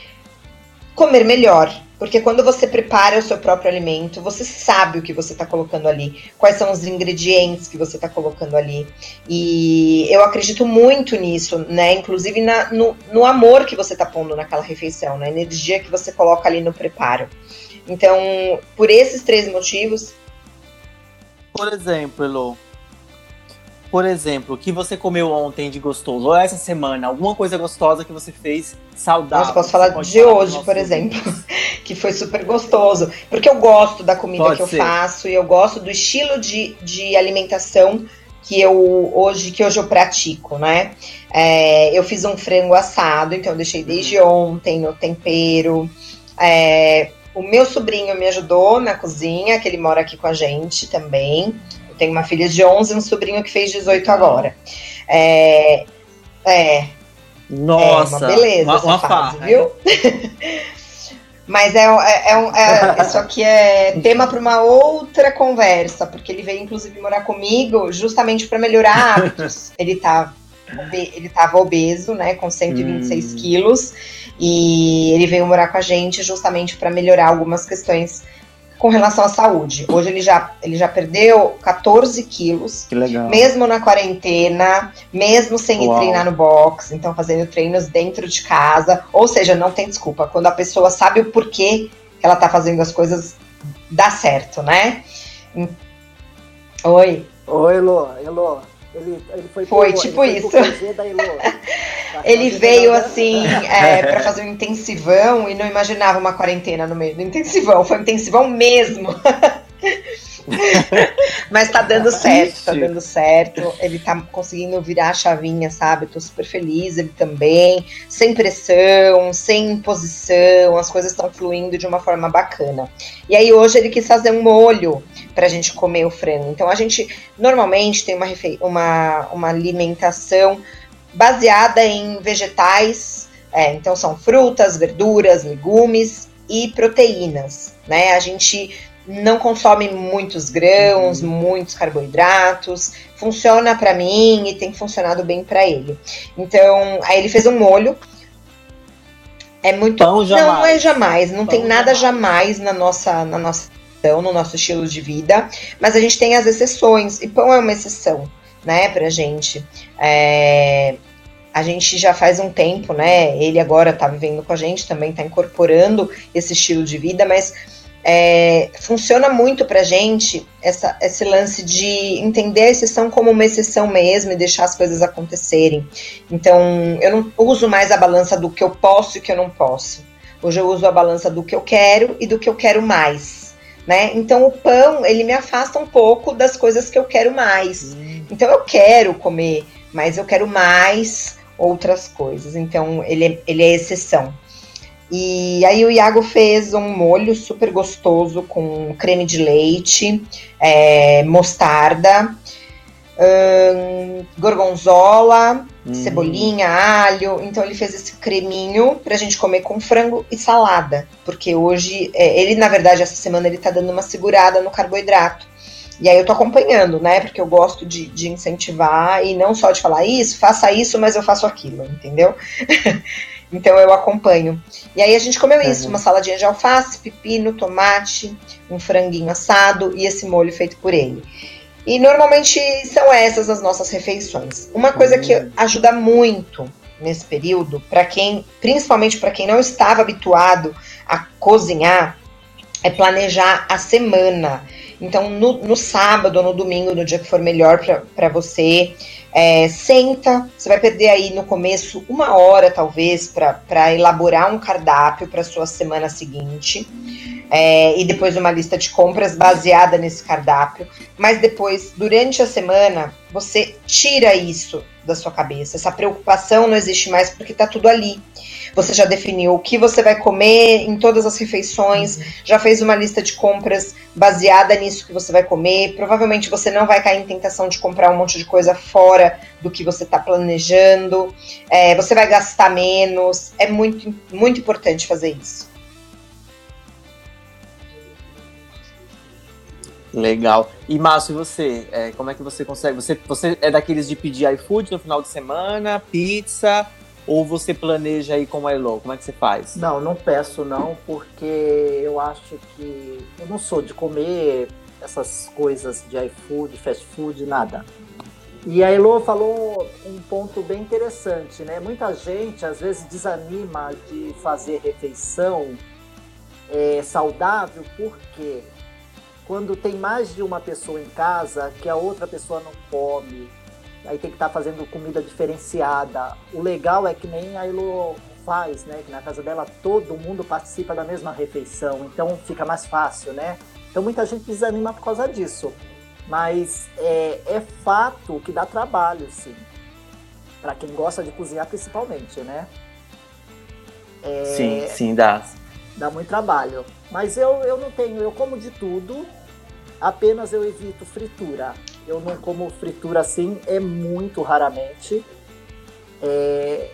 comer melhor. Porque quando você prepara o seu próprio alimento, você sabe o que você está colocando ali, quais são os ingredientes que você está colocando ali. E eu acredito muito nisso, né? Inclusive na, no, no amor que você está pondo naquela refeição, na energia que você coloca ali no preparo. Então, por esses três motivos. Por exemplo, por exemplo, o que você comeu ontem de gostoso, ou essa semana, alguma coisa gostosa que você fez saudável. Nossa, posso falar de falar hoje, por exemplo, *laughs* que foi super gostoso. Porque eu gosto da comida Pode que eu ser. faço e eu gosto do estilo de, de alimentação que eu hoje que hoje eu pratico, né? É, eu fiz um frango assado, então eu deixei desde uhum. ontem no tempero. É, o meu sobrinho me ajudou na cozinha, que ele mora aqui com a gente também tenho uma filha de 11 e um sobrinho que fez 18 agora. É. É. Nossa! É uma beleza uma, essa uma fase, farra, viu? *laughs* Mas é, é, é, é, isso aqui é tema para uma outra conversa, porque ele veio inclusive morar comigo justamente para melhorar hábitos. *laughs* ele tá ele estava obeso, né, com 126 hum. quilos, e ele veio morar com a gente justamente para melhorar algumas questões com relação à saúde. Hoje ele já, ele já perdeu 14 quilos. Que legal. Mesmo na quarentena, mesmo sem Uau. ir treinar no box, então fazendo treinos dentro de casa. Ou seja, não tem desculpa. Quando a pessoa sabe o porquê que ela tá fazendo as coisas, dá certo, né? Oi. Oi, Elô. Elô, ele, ele foi, foi pro, tipo ele isso. *laughs* ele veio assim é, para fazer um intensivão e não imaginava uma quarentena no meio do intensivão. Foi um intensivão mesmo. *laughs* Mas tá dando certo, tá dando certo. Ele tá conseguindo virar a chavinha, sabe? Tô super feliz, ele também. Sem pressão, sem imposição, as coisas estão fluindo de uma forma bacana. E aí hoje ele quis fazer um molho pra gente comer o frango. Então a gente normalmente tem uma, uma, uma alimentação baseada em vegetais. É, então são frutas, verduras, legumes e proteínas, né? A gente não consome muitos grãos, uhum. muitos carboidratos. Funciona para mim e tem funcionado bem para ele. Então, aí ele fez um molho. É muito. Pão jamais. Não, não é jamais. Não Pão tem nada jamais. jamais na nossa, na nossa, no nosso estilo de vida. Mas a gente tem as exceções. E pão é uma exceção, né, pra gente. É, a gente já faz um tempo, né? Ele agora tá vivendo com a gente, também tá incorporando esse estilo de vida, mas é, funciona muito pra gente essa, esse lance de entender a exceção como uma exceção mesmo e deixar as coisas acontecerem. Então, eu não uso mais a balança do que eu posso e que eu não posso. Hoje eu uso a balança do que eu quero e do que eu quero mais. Né? Então o pão, ele me afasta um pouco das coisas que eu quero mais. Hum. Então eu quero comer, mas eu quero mais outras coisas. Então ele é, ele é exceção. E aí o Iago fez um molho super gostoso com creme de leite, é, mostarda, hum, gorgonzola, hum. cebolinha, alho. Então ele fez esse creminho pra gente comer com frango e salada. Porque hoje, é, ele na verdade essa semana ele tá dando uma segurada no carboidrato. E aí eu tô acompanhando, né? Porque eu gosto de, de incentivar e não só de falar isso, faça isso, mas eu faço aquilo, entendeu? *laughs* então eu acompanho. E aí a gente comeu isso, uhum. uma saladinha de alface, pepino, tomate, um franguinho assado e esse molho feito por ele. E normalmente são essas as nossas refeições. Uma coisa que uhum. ajuda muito nesse período, para quem, principalmente para quem não estava habituado a cozinhar, é planejar a semana. Então, no, no sábado ou no domingo, no dia que for melhor para você, é, senta. Você vai perder aí no começo uma hora, talvez, para elaborar um cardápio para sua semana seguinte. É, e depois uma lista de compras baseada nesse cardápio. Mas depois, durante a semana, você tira isso da sua cabeça. Essa preocupação não existe mais porque está tudo ali. Você já definiu o que você vai comer em todas as refeições, uhum. já fez uma lista de compras baseada nisso que você vai comer. Provavelmente você não vai cair em tentação de comprar um monte de coisa fora do que você está planejando. É, você vai gastar menos. É muito, muito importante fazer isso. Legal. E Márcio, você, é, como é que você consegue? Você, você é daqueles de pedir iFood no final de semana, pizza, ou você planeja aí com a Elo? Como é que você faz? Não, não peço não, porque eu acho que eu não sou de comer essas coisas de iFood, fast food, nada. E a Elo falou um ponto bem interessante, né? Muita gente às vezes desanima de fazer refeição é, saudável porque quando tem mais de uma pessoa em casa que a outra pessoa não come, aí tem que estar tá fazendo comida diferenciada. O legal é que nem a Elo faz, né? Que na casa dela todo mundo participa da mesma refeição, então fica mais fácil, né? Então muita gente desanima por causa disso. Mas é, é fato que dá trabalho, sim. Para quem gosta de cozinhar, principalmente, né? É, sim, sim, dá. Dá muito trabalho. Mas eu, eu não tenho, eu como de tudo, apenas eu evito fritura. Eu não como fritura assim, é muito raramente. É,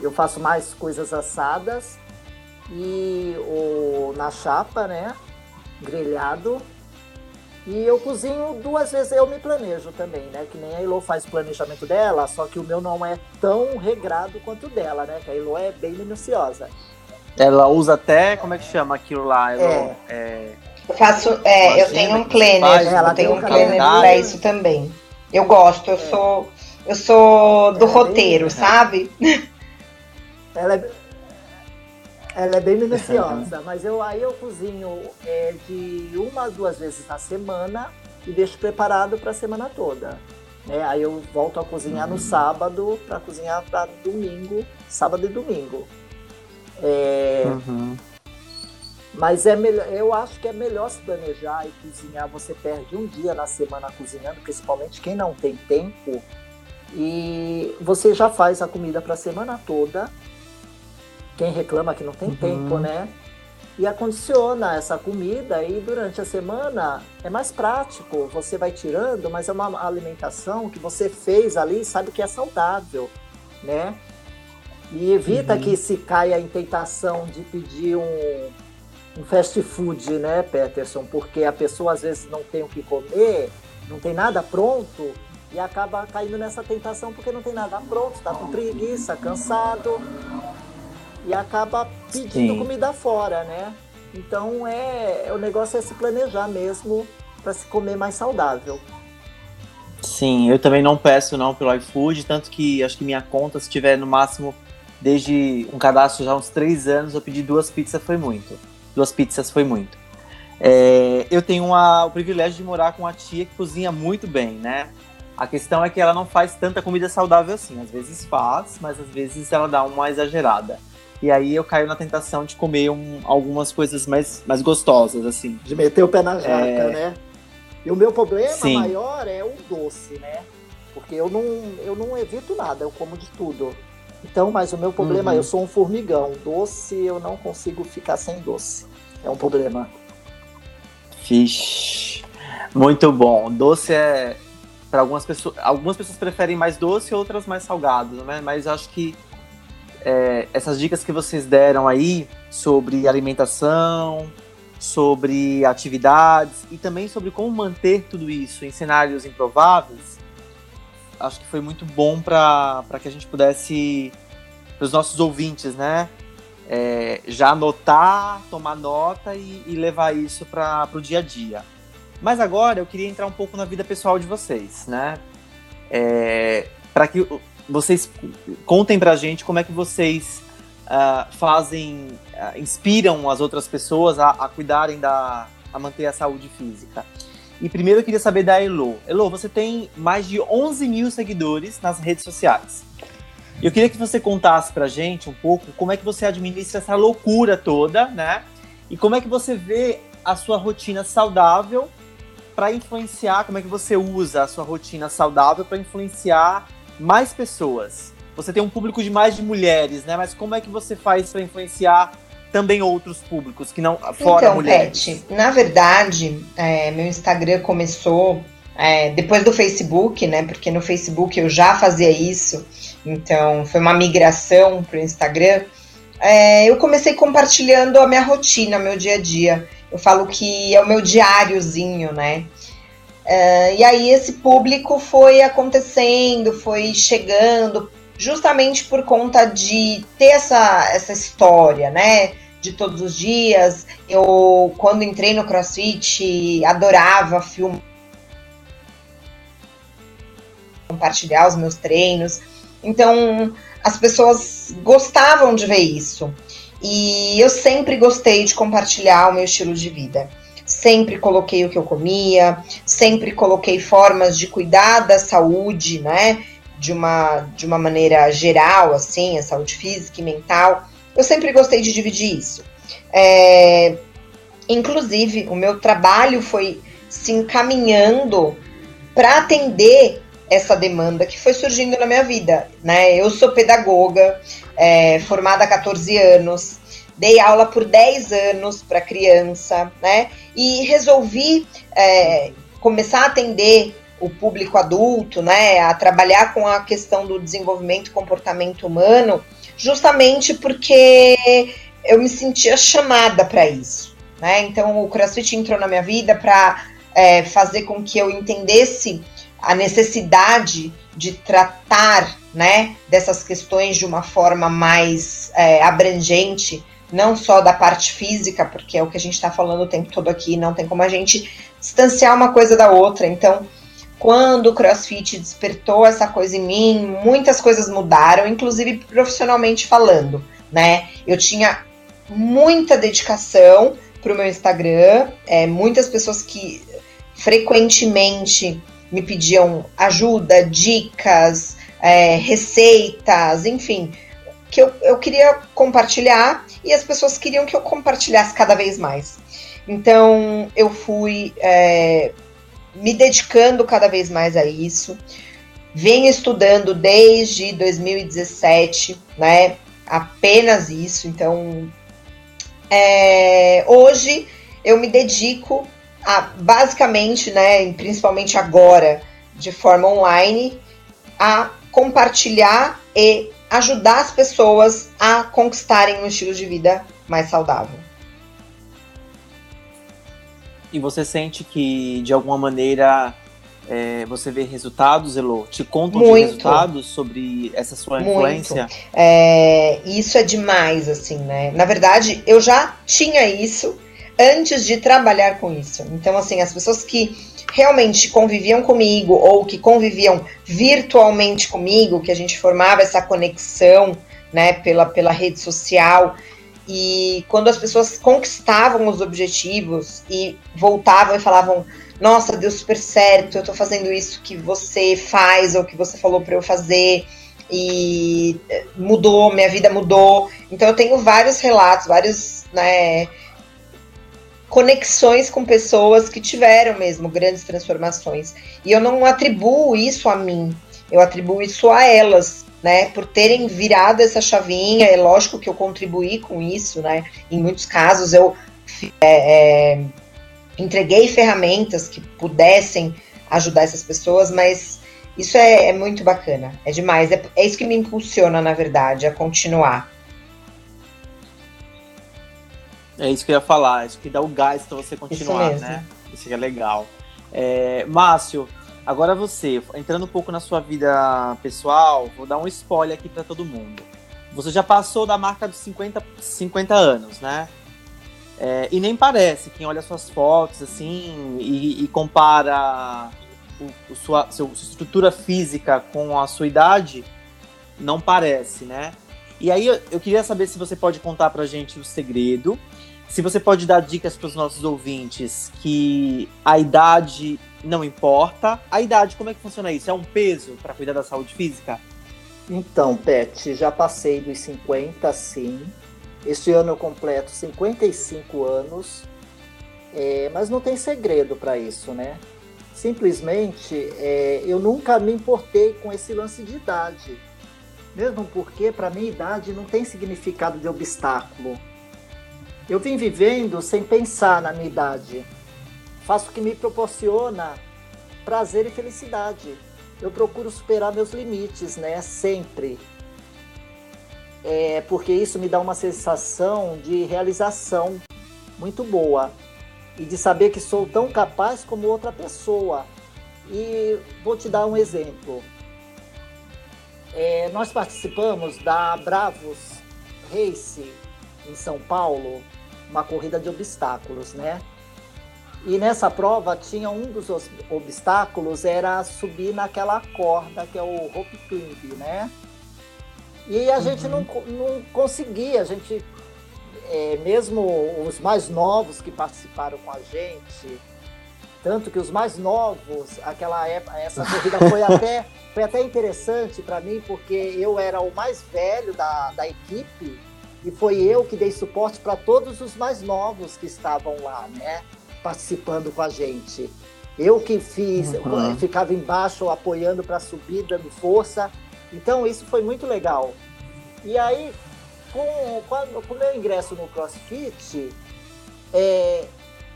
eu faço mais coisas assadas e o, na chapa, né? Grelhado. E eu cozinho duas vezes, eu me planejo também, né? Que nem a Elo faz o planejamento dela, só que o meu não é tão regrado quanto o dela, né? Que a Elo é bem minuciosa. Ela usa até, como é que chama aquilo lá? Elo, é. é... Eu faço, é, eu tenho um planner, ela tem um planner para isso também. Eu gosto, eu é. sou eu sou do ela é roteiro, é bem, sabe? Ela é, ela é bem minuciosa, *laughs* mas eu aí eu cozinho é, de uma a duas vezes na semana e deixo preparado para a semana toda. Né? Aí eu volto a cozinhar no sábado para cozinhar para domingo, sábado e domingo. É, uhum. Mas é melhor, eu acho que é melhor se planejar e cozinhar. Você perde um dia na semana cozinhando, principalmente quem não tem tempo. E você já faz a comida para a semana toda. Quem reclama que não tem uhum. tempo, né? E acondiciona essa comida e durante a semana é mais prático. Você vai tirando, mas é uma alimentação que você fez ali, sabe que é saudável, né? E evita uhum. que se caia em tentação de pedir um, um fast food, né, Peterson? Porque a pessoa às vezes não tem o que comer, não tem nada pronto e acaba caindo nessa tentação porque não tem nada pronto, está com preguiça, cansado e acaba pedindo Sim. comida fora, né? Então é o negócio é se planejar mesmo para se comer mais saudável. Sim, eu também não peço não pelo iFood, tanto que acho que minha conta, se tiver no máximo desde um cadastro já uns três anos, eu pedi duas pizzas foi muito duas pizzas foi muito. É, eu tenho uma, o privilégio de morar com uma tia que cozinha muito bem, né? A questão é que ela não faz tanta comida saudável assim. Às vezes faz, mas às vezes ela dá uma exagerada. E aí eu caio na tentação de comer um, algumas coisas mais, mais gostosas, assim. De meter o pé na jaca, é... né? E o meu problema Sim. maior é o doce, né? Porque eu não, eu não evito nada, eu como de tudo. Então, mas o meu problema, uhum. eu sou um formigão. Doce, eu não consigo ficar sem doce. É um problema. Fish. Muito bom. Doce é. para algumas pessoas, algumas pessoas preferem mais doce, outras mais salgado, né? Mas acho que é, essas dicas que vocês deram aí sobre alimentação, sobre atividades e também sobre como manter tudo isso em cenários improváveis, acho que foi muito bom para que a gente pudesse, para os nossos ouvintes, né? É, já anotar, tomar nota e, e levar isso para o dia a dia. Mas agora eu queria entrar um pouco na vida pessoal de vocês, né? É, para que vocês contem para a gente como é que vocês uh, fazem, uh, inspiram as outras pessoas a, a, cuidarem da, a manter a saúde física. E primeiro eu queria saber da Elo. Elo, você tem mais de 11 mil seguidores nas redes sociais. Eu queria que você contasse pra gente um pouco como é que você administra essa loucura toda, né? E como é que você vê a sua rotina saudável para influenciar, como é que você usa a sua rotina saudável para influenciar mais pessoas? Você tem um público de mais de mulheres, né? Mas como é que você faz para influenciar também outros públicos que não fora então, mulheres? Pet, na verdade, é, meu Instagram começou é, depois do Facebook, né? Porque no Facebook eu já fazia isso, então foi uma migração para o Instagram. É, eu comecei compartilhando a minha rotina, meu dia a dia. Eu falo que é o meu diáriozinho, né? É, e aí esse público foi acontecendo, foi chegando, justamente por conta de ter essa, essa história, né? De todos os dias. Eu, quando entrei no CrossFit, adorava filmar, compartilhar os meus treinos. Então, as pessoas gostavam de ver isso. E eu sempre gostei de compartilhar o meu estilo de vida. Sempre coloquei o que eu comia, sempre coloquei formas de cuidar da saúde, né? De uma, de uma maneira geral, assim, a saúde física e mental. Eu sempre gostei de dividir isso. É, inclusive, o meu trabalho foi se encaminhando para atender essa demanda que foi surgindo na minha vida, né? Eu sou pedagoga, é, formada há 14 anos, dei aula por 10 anos para criança, né? E resolvi é, começar a atender o público adulto, né? A trabalhar com a questão do desenvolvimento e comportamento humano, justamente porque eu me sentia chamada para isso, né? Então o CrossFit entrou na minha vida para é, fazer com que eu entendesse a necessidade de tratar né, dessas questões de uma forma mais é, abrangente, não só da parte física, porque é o que a gente está falando o tempo todo aqui, não tem como a gente distanciar uma coisa da outra. Então, quando o CrossFit despertou essa coisa em mim, muitas coisas mudaram, inclusive profissionalmente falando, né? Eu tinha muita dedicação para o meu Instagram, é, muitas pessoas que frequentemente me pediam ajuda, dicas, é, receitas, enfim, que eu, eu queria compartilhar e as pessoas queriam que eu compartilhasse cada vez mais. Então eu fui é, me dedicando cada vez mais a isso. Venho estudando desde 2017, né? Apenas isso. Então, é, hoje eu me dedico a, basicamente, né, principalmente agora, de forma online, a compartilhar e ajudar as pessoas a conquistarem um estilo de vida mais saudável. E você sente que, de alguma maneira, é, você vê resultados, Elo? Te contam Muito. de resultados sobre essa sua Muito. influência? É, isso é demais, assim, né? Na verdade, eu já tinha isso, antes de trabalhar com isso. Então, assim, as pessoas que realmente conviviam comigo ou que conviviam virtualmente comigo, que a gente formava essa conexão, né, pela, pela rede social, e quando as pessoas conquistavam os objetivos e voltavam e falavam: Nossa, deu super certo, eu tô fazendo isso que você faz ou que você falou para eu fazer e mudou, minha vida mudou. Então eu tenho vários relatos, vários, né, conexões com pessoas que tiveram mesmo grandes transformações. E eu não atribuo isso a mim, eu atribuo isso a elas, né? Por terem virado essa chavinha. É lógico que eu contribuí com isso, né? Em muitos casos eu é, é, entreguei ferramentas que pudessem ajudar essas pessoas, mas isso é, é muito bacana, é demais. É, é isso que me impulsiona, na verdade, a continuar. É isso que eu ia falar, isso que dá o gás para você continuar, né? Isso que é legal. É, Márcio, agora você, entrando um pouco na sua vida pessoal, vou dar um spoiler aqui para todo mundo. Você já passou da marca dos 50, 50 anos, né? É, e nem parece, quem olha suas fotos assim e, e compara o, o sua, seu, sua estrutura física com a sua idade, não parece, né? E aí eu, eu queria saber se você pode contar pra gente o segredo, se você pode dar dicas para os nossos ouvintes que a idade não importa. A idade, como é que funciona isso? É um peso para cuidar da saúde física? Então, Pet, já passei dos 50, sim. Este ano eu completo 55 anos, é, mas não tem segredo para isso, né? Simplesmente é, eu nunca me importei com esse lance de idade. Mesmo porque, para mim, idade não tem significado de obstáculo. Eu vim vivendo sem pensar na minha idade. Faço o que me proporciona prazer e felicidade. Eu procuro superar meus limites, né? Sempre é, porque isso me dá uma sensação de realização muito boa e de saber que sou tão capaz como outra pessoa. E vou te dar um exemplo. É, nós participamos da Bravos Race em São Paulo, uma corrida de obstáculos, né? E nessa prova tinha um dos obstáculos era subir naquela corda que é o rope climb, né? E a uhum. gente não, não conseguia, a gente, é, mesmo os mais novos que participaram com a gente, tanto que os mais novos, aquela época, essa corrida foi *laughs* até, foi até interessante para mim, porque eu era o mais velho da, da equipe e foi eu que dei suporte para todos os mais novos que estavam lá, né? Participando com a gente. Eu que fiz, uhum. ficava embaixo apoiando para subir, dando força. Então isso foi muito legal. E aí, com, com o meu ingresso no CrossFit, é,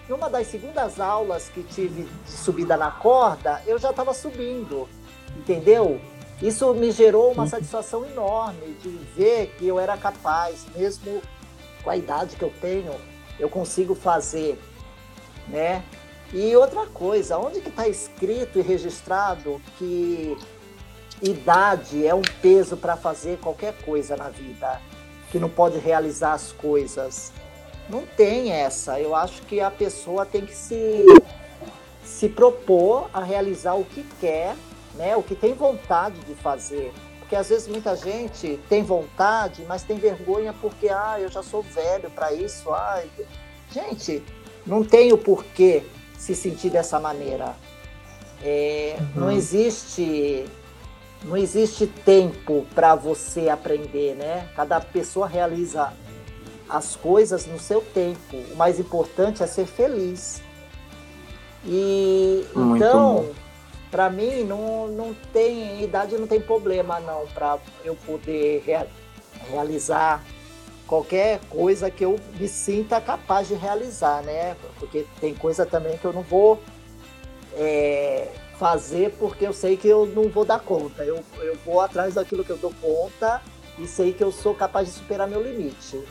numa das segundas aulas que tive de subida na corda, eu já estava subindo, entendeu? Isso me gerou uma satisfação enorme de ver que eu era capaz, mesmo com a idade que eu tenho, eu consigo fazer, né? E outra coisa, onde que está escrito e registrado que idade é um peso para fazer qualquer coisa na vida, que não pode realizar as coisas. Não tem essa. Eu acho que a pessoa tem que se, se propor a realizar o que quer, né? o que tem vontade de fazer. Porque às vezes muita gente tem vontade, mas tem vergonha porque, ah, eu já sou velho para isso. Ah, gente, não tem o porquê se sentir dessa maneira. É, uhum. Não existe não existe tempo para você aprender, né? Cada pessoa realiza as coisas no seu tempo. O mais importante é ser feliz. E Muito então, para mim, não, não tem idade, não tem problema não para eu poder rea realizar qualquer coisa que eu me sinta capaz de realizar, né? Porque tem coisa também que eu não vou é, fazer porque eu sei que eu não vou dar conta. Eu, eu vou atrás daquilo que eu dou conta e sei que eu sou capaz de superar meu limite.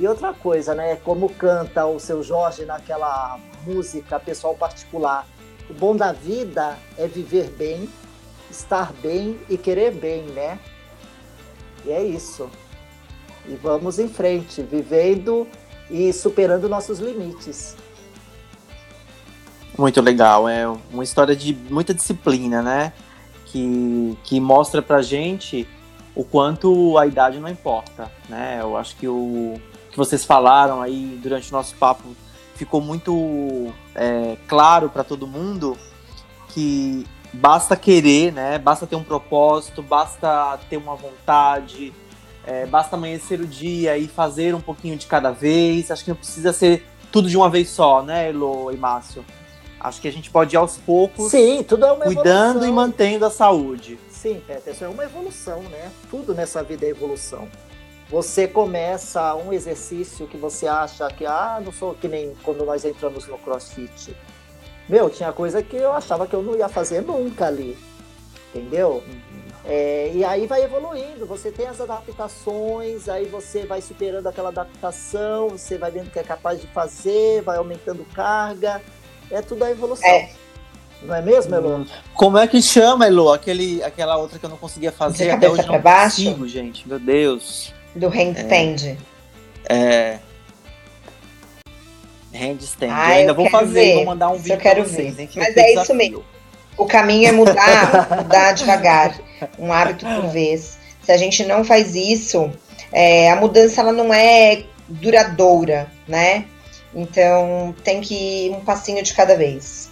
E outra coisa, né? Como canta o seu Jorge naquela música Pessoal Particular. O bom da vida é viver bem, estar bem e querer bem, né? E é isso. E vamos em frente, vivendo e superando nossos limites. Muito legal, é uma história de muita disciplina, né? Que, que mostra pra gente o quanto a idade não importa, né? Eu acho que o que vocês falaram aí durante o nosso papo ficou muito é, claro para todo mundo que basta querer, né? Basta ter um propósito, basta ter uma vontade, é, basta amanhecer o dia e fazer um pouquinho de cada vez. Acho que não precisa ser tudo de uma vez só, né, Elo e Márcio? Acho que a gente pode ir aos poucos. Sim, tudo é uma Cuidando evolução. e mantendo a saúde. Sim, Peterson, é uma evolução, né? Tudo nessa vida é evolução. Você começa um exercício que você acha que, ah, não sou que nem quando nós entramos no crossfit. meu, tinha coisa que eu achava que eu não ia fazer nunca ali. Entendeu? É, e aí vai evoluindo, você tem as adaptações, aí você vai superando aquela adaptação, você vai vendo que é capaz de fazer, vai aumentando carga, é tudo a evolução. É. Não é mesmo, Elo? Como é que chama, Elo? Aquele, aquela outra que eu não conseguia fazer *laughs* até hoje não baixo? consigo, gente. Meu Deus. Do handstand. É. é... Handstand. Ah, ainda vou fazer, ver. vou mandar um vídeo eu quero vocês. Ver. Mas é isso mesmo. O caminho é mudar, mudar devagar, um hábito por *laughs* vez. Se a gente não faz isso, é, a mudança ela não é duradoura, né? Então tem que ir um passinho de cada vez.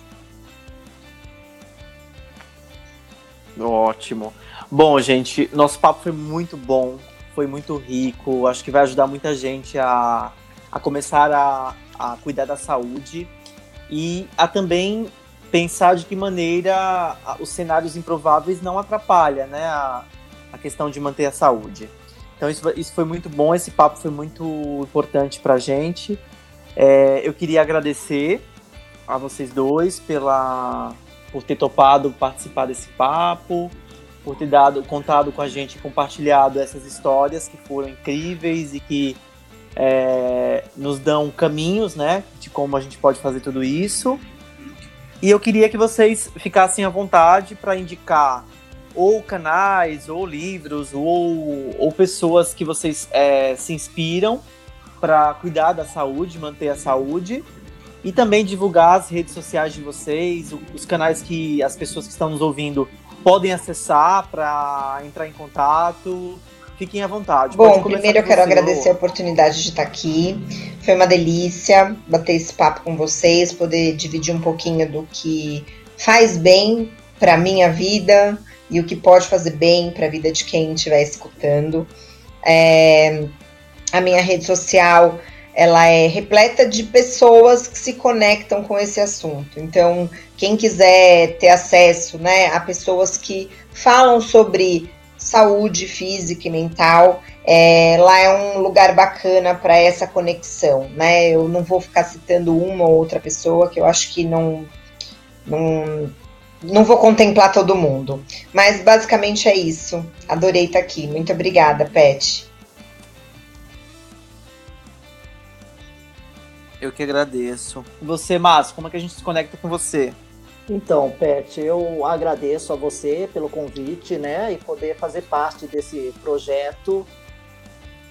Ótimo. Bom, gente, nosso papo foi muito bom, foi muito rico. Acho que vai ajudar muita gente a, a começar a, a cuidar da saúde e a também pensar de que maneira os cenários improváveis não atrapalham né, a, a questão de manter a saúde. Então isso, isso foi muito bom, esse papo foi muito importante para a gente. É, eu queria agradecer a vocês dois pela, por ter topado participar desse papo, por ter dado, contado com a gente, compartilhado essas histórias que foram incríveis e que é, nos dão caminhos, né, de como a gente pode fazer tudo isso. E eu queria que vocês ficassem à vontade para indicar ou canais, ou livros, ou, ou pessoas que vocês é, se inspiram para cuidar da saúde, manter a saúde. E também divulgar as redes sociais de vocês, os canais que as pessoas que estão nos ouvindo podem acessar para entrar em contato. Fiquem à vontade. Bom, primeiro eu quero agradecer a oportunidade de estar aqui. Foi uma delícia bater esse papo com vocês, poder dividir um pouquinho do que faz bem para minha vida e o que pode fazer bem para a vida de quem estiver escutando. É, a minha rede social ela é repleta de pessoas que se conectam com esse assunto. Então, quem quiser ter acesso, né, a pessoas que falam sobre saúde física e mental. É, lá é um lugar bacana para essa conexão, né? Eu não vou ficar citando uma ou outra pessoa, que eu acho que não, não, não vou contemplar todo mundo. Mas basicamente é isso. Adorei estar aqui. Muito obrigada, Pet. Eu que agradeço. Você, Márcio, como é que a gente se conecta com você? Então, Pet, eu agradeço a você pelo convite, né, e poder fazer parte desse projeto.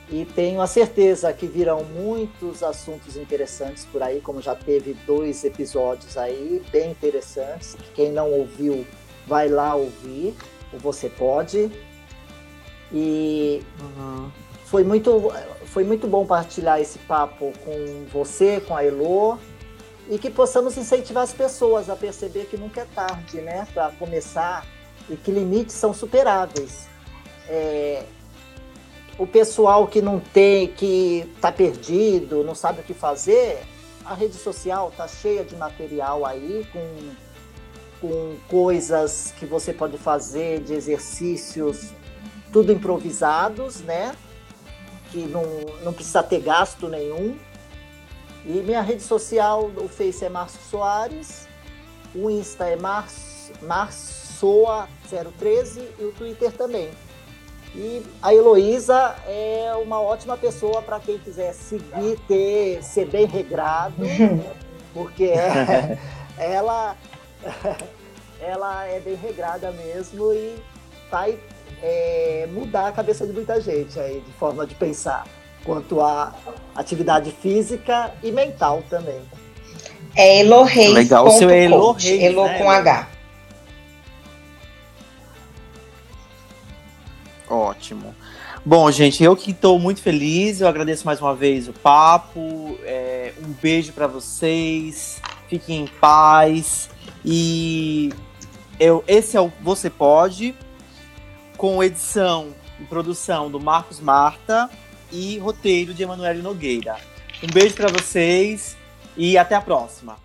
E tenho a certeza que virão muitos assuntos interessantes por aí, como já teve dois episódios aí bem interessantes. Quem não ouviu, vai lá ouvir, ou você pode. E uhum. Foi muito foi muito bom partilhar esse papo com você, com a Elo e que possamos incentivar as pessoas a perceber que nunca é tarde, né, para começar e que limites são superáveis. É, o pessoal que não tem, que está perdido, não sabe o que fazer, a rede social está cheia de material aí com, com coisas que você pode fazer, de exercícios, tudo improvisados, né? Que não, não precisa ter gasto nenhum e minha rede social, o Face é Márcio Soares, o Insta é Marsoa013 e o Twitter também. E a Heloísa é uma ótima pessoa para quem quiser seguir, ter, ser bem regrado, *laughs* porque é, ela, *laughs* ela é bem regrada mesmo e vai é, mudar a cabeça de muita gente aí, de forma de pensar quanto à atividade física e mental também. É Eloreis. Legal, o seu é Elo Elo né? com H. Ótimo. Bom, gente, eu que estou muito feliz, eu agradeço mais uma vez o papo, é, um beijo para vocês, fiquem em paz e eu, esse é o Você Pode, com edição e produção do Marcos Marta e roteiro de Emanuele Nogueira. Um beijo para vocês e até a próxima.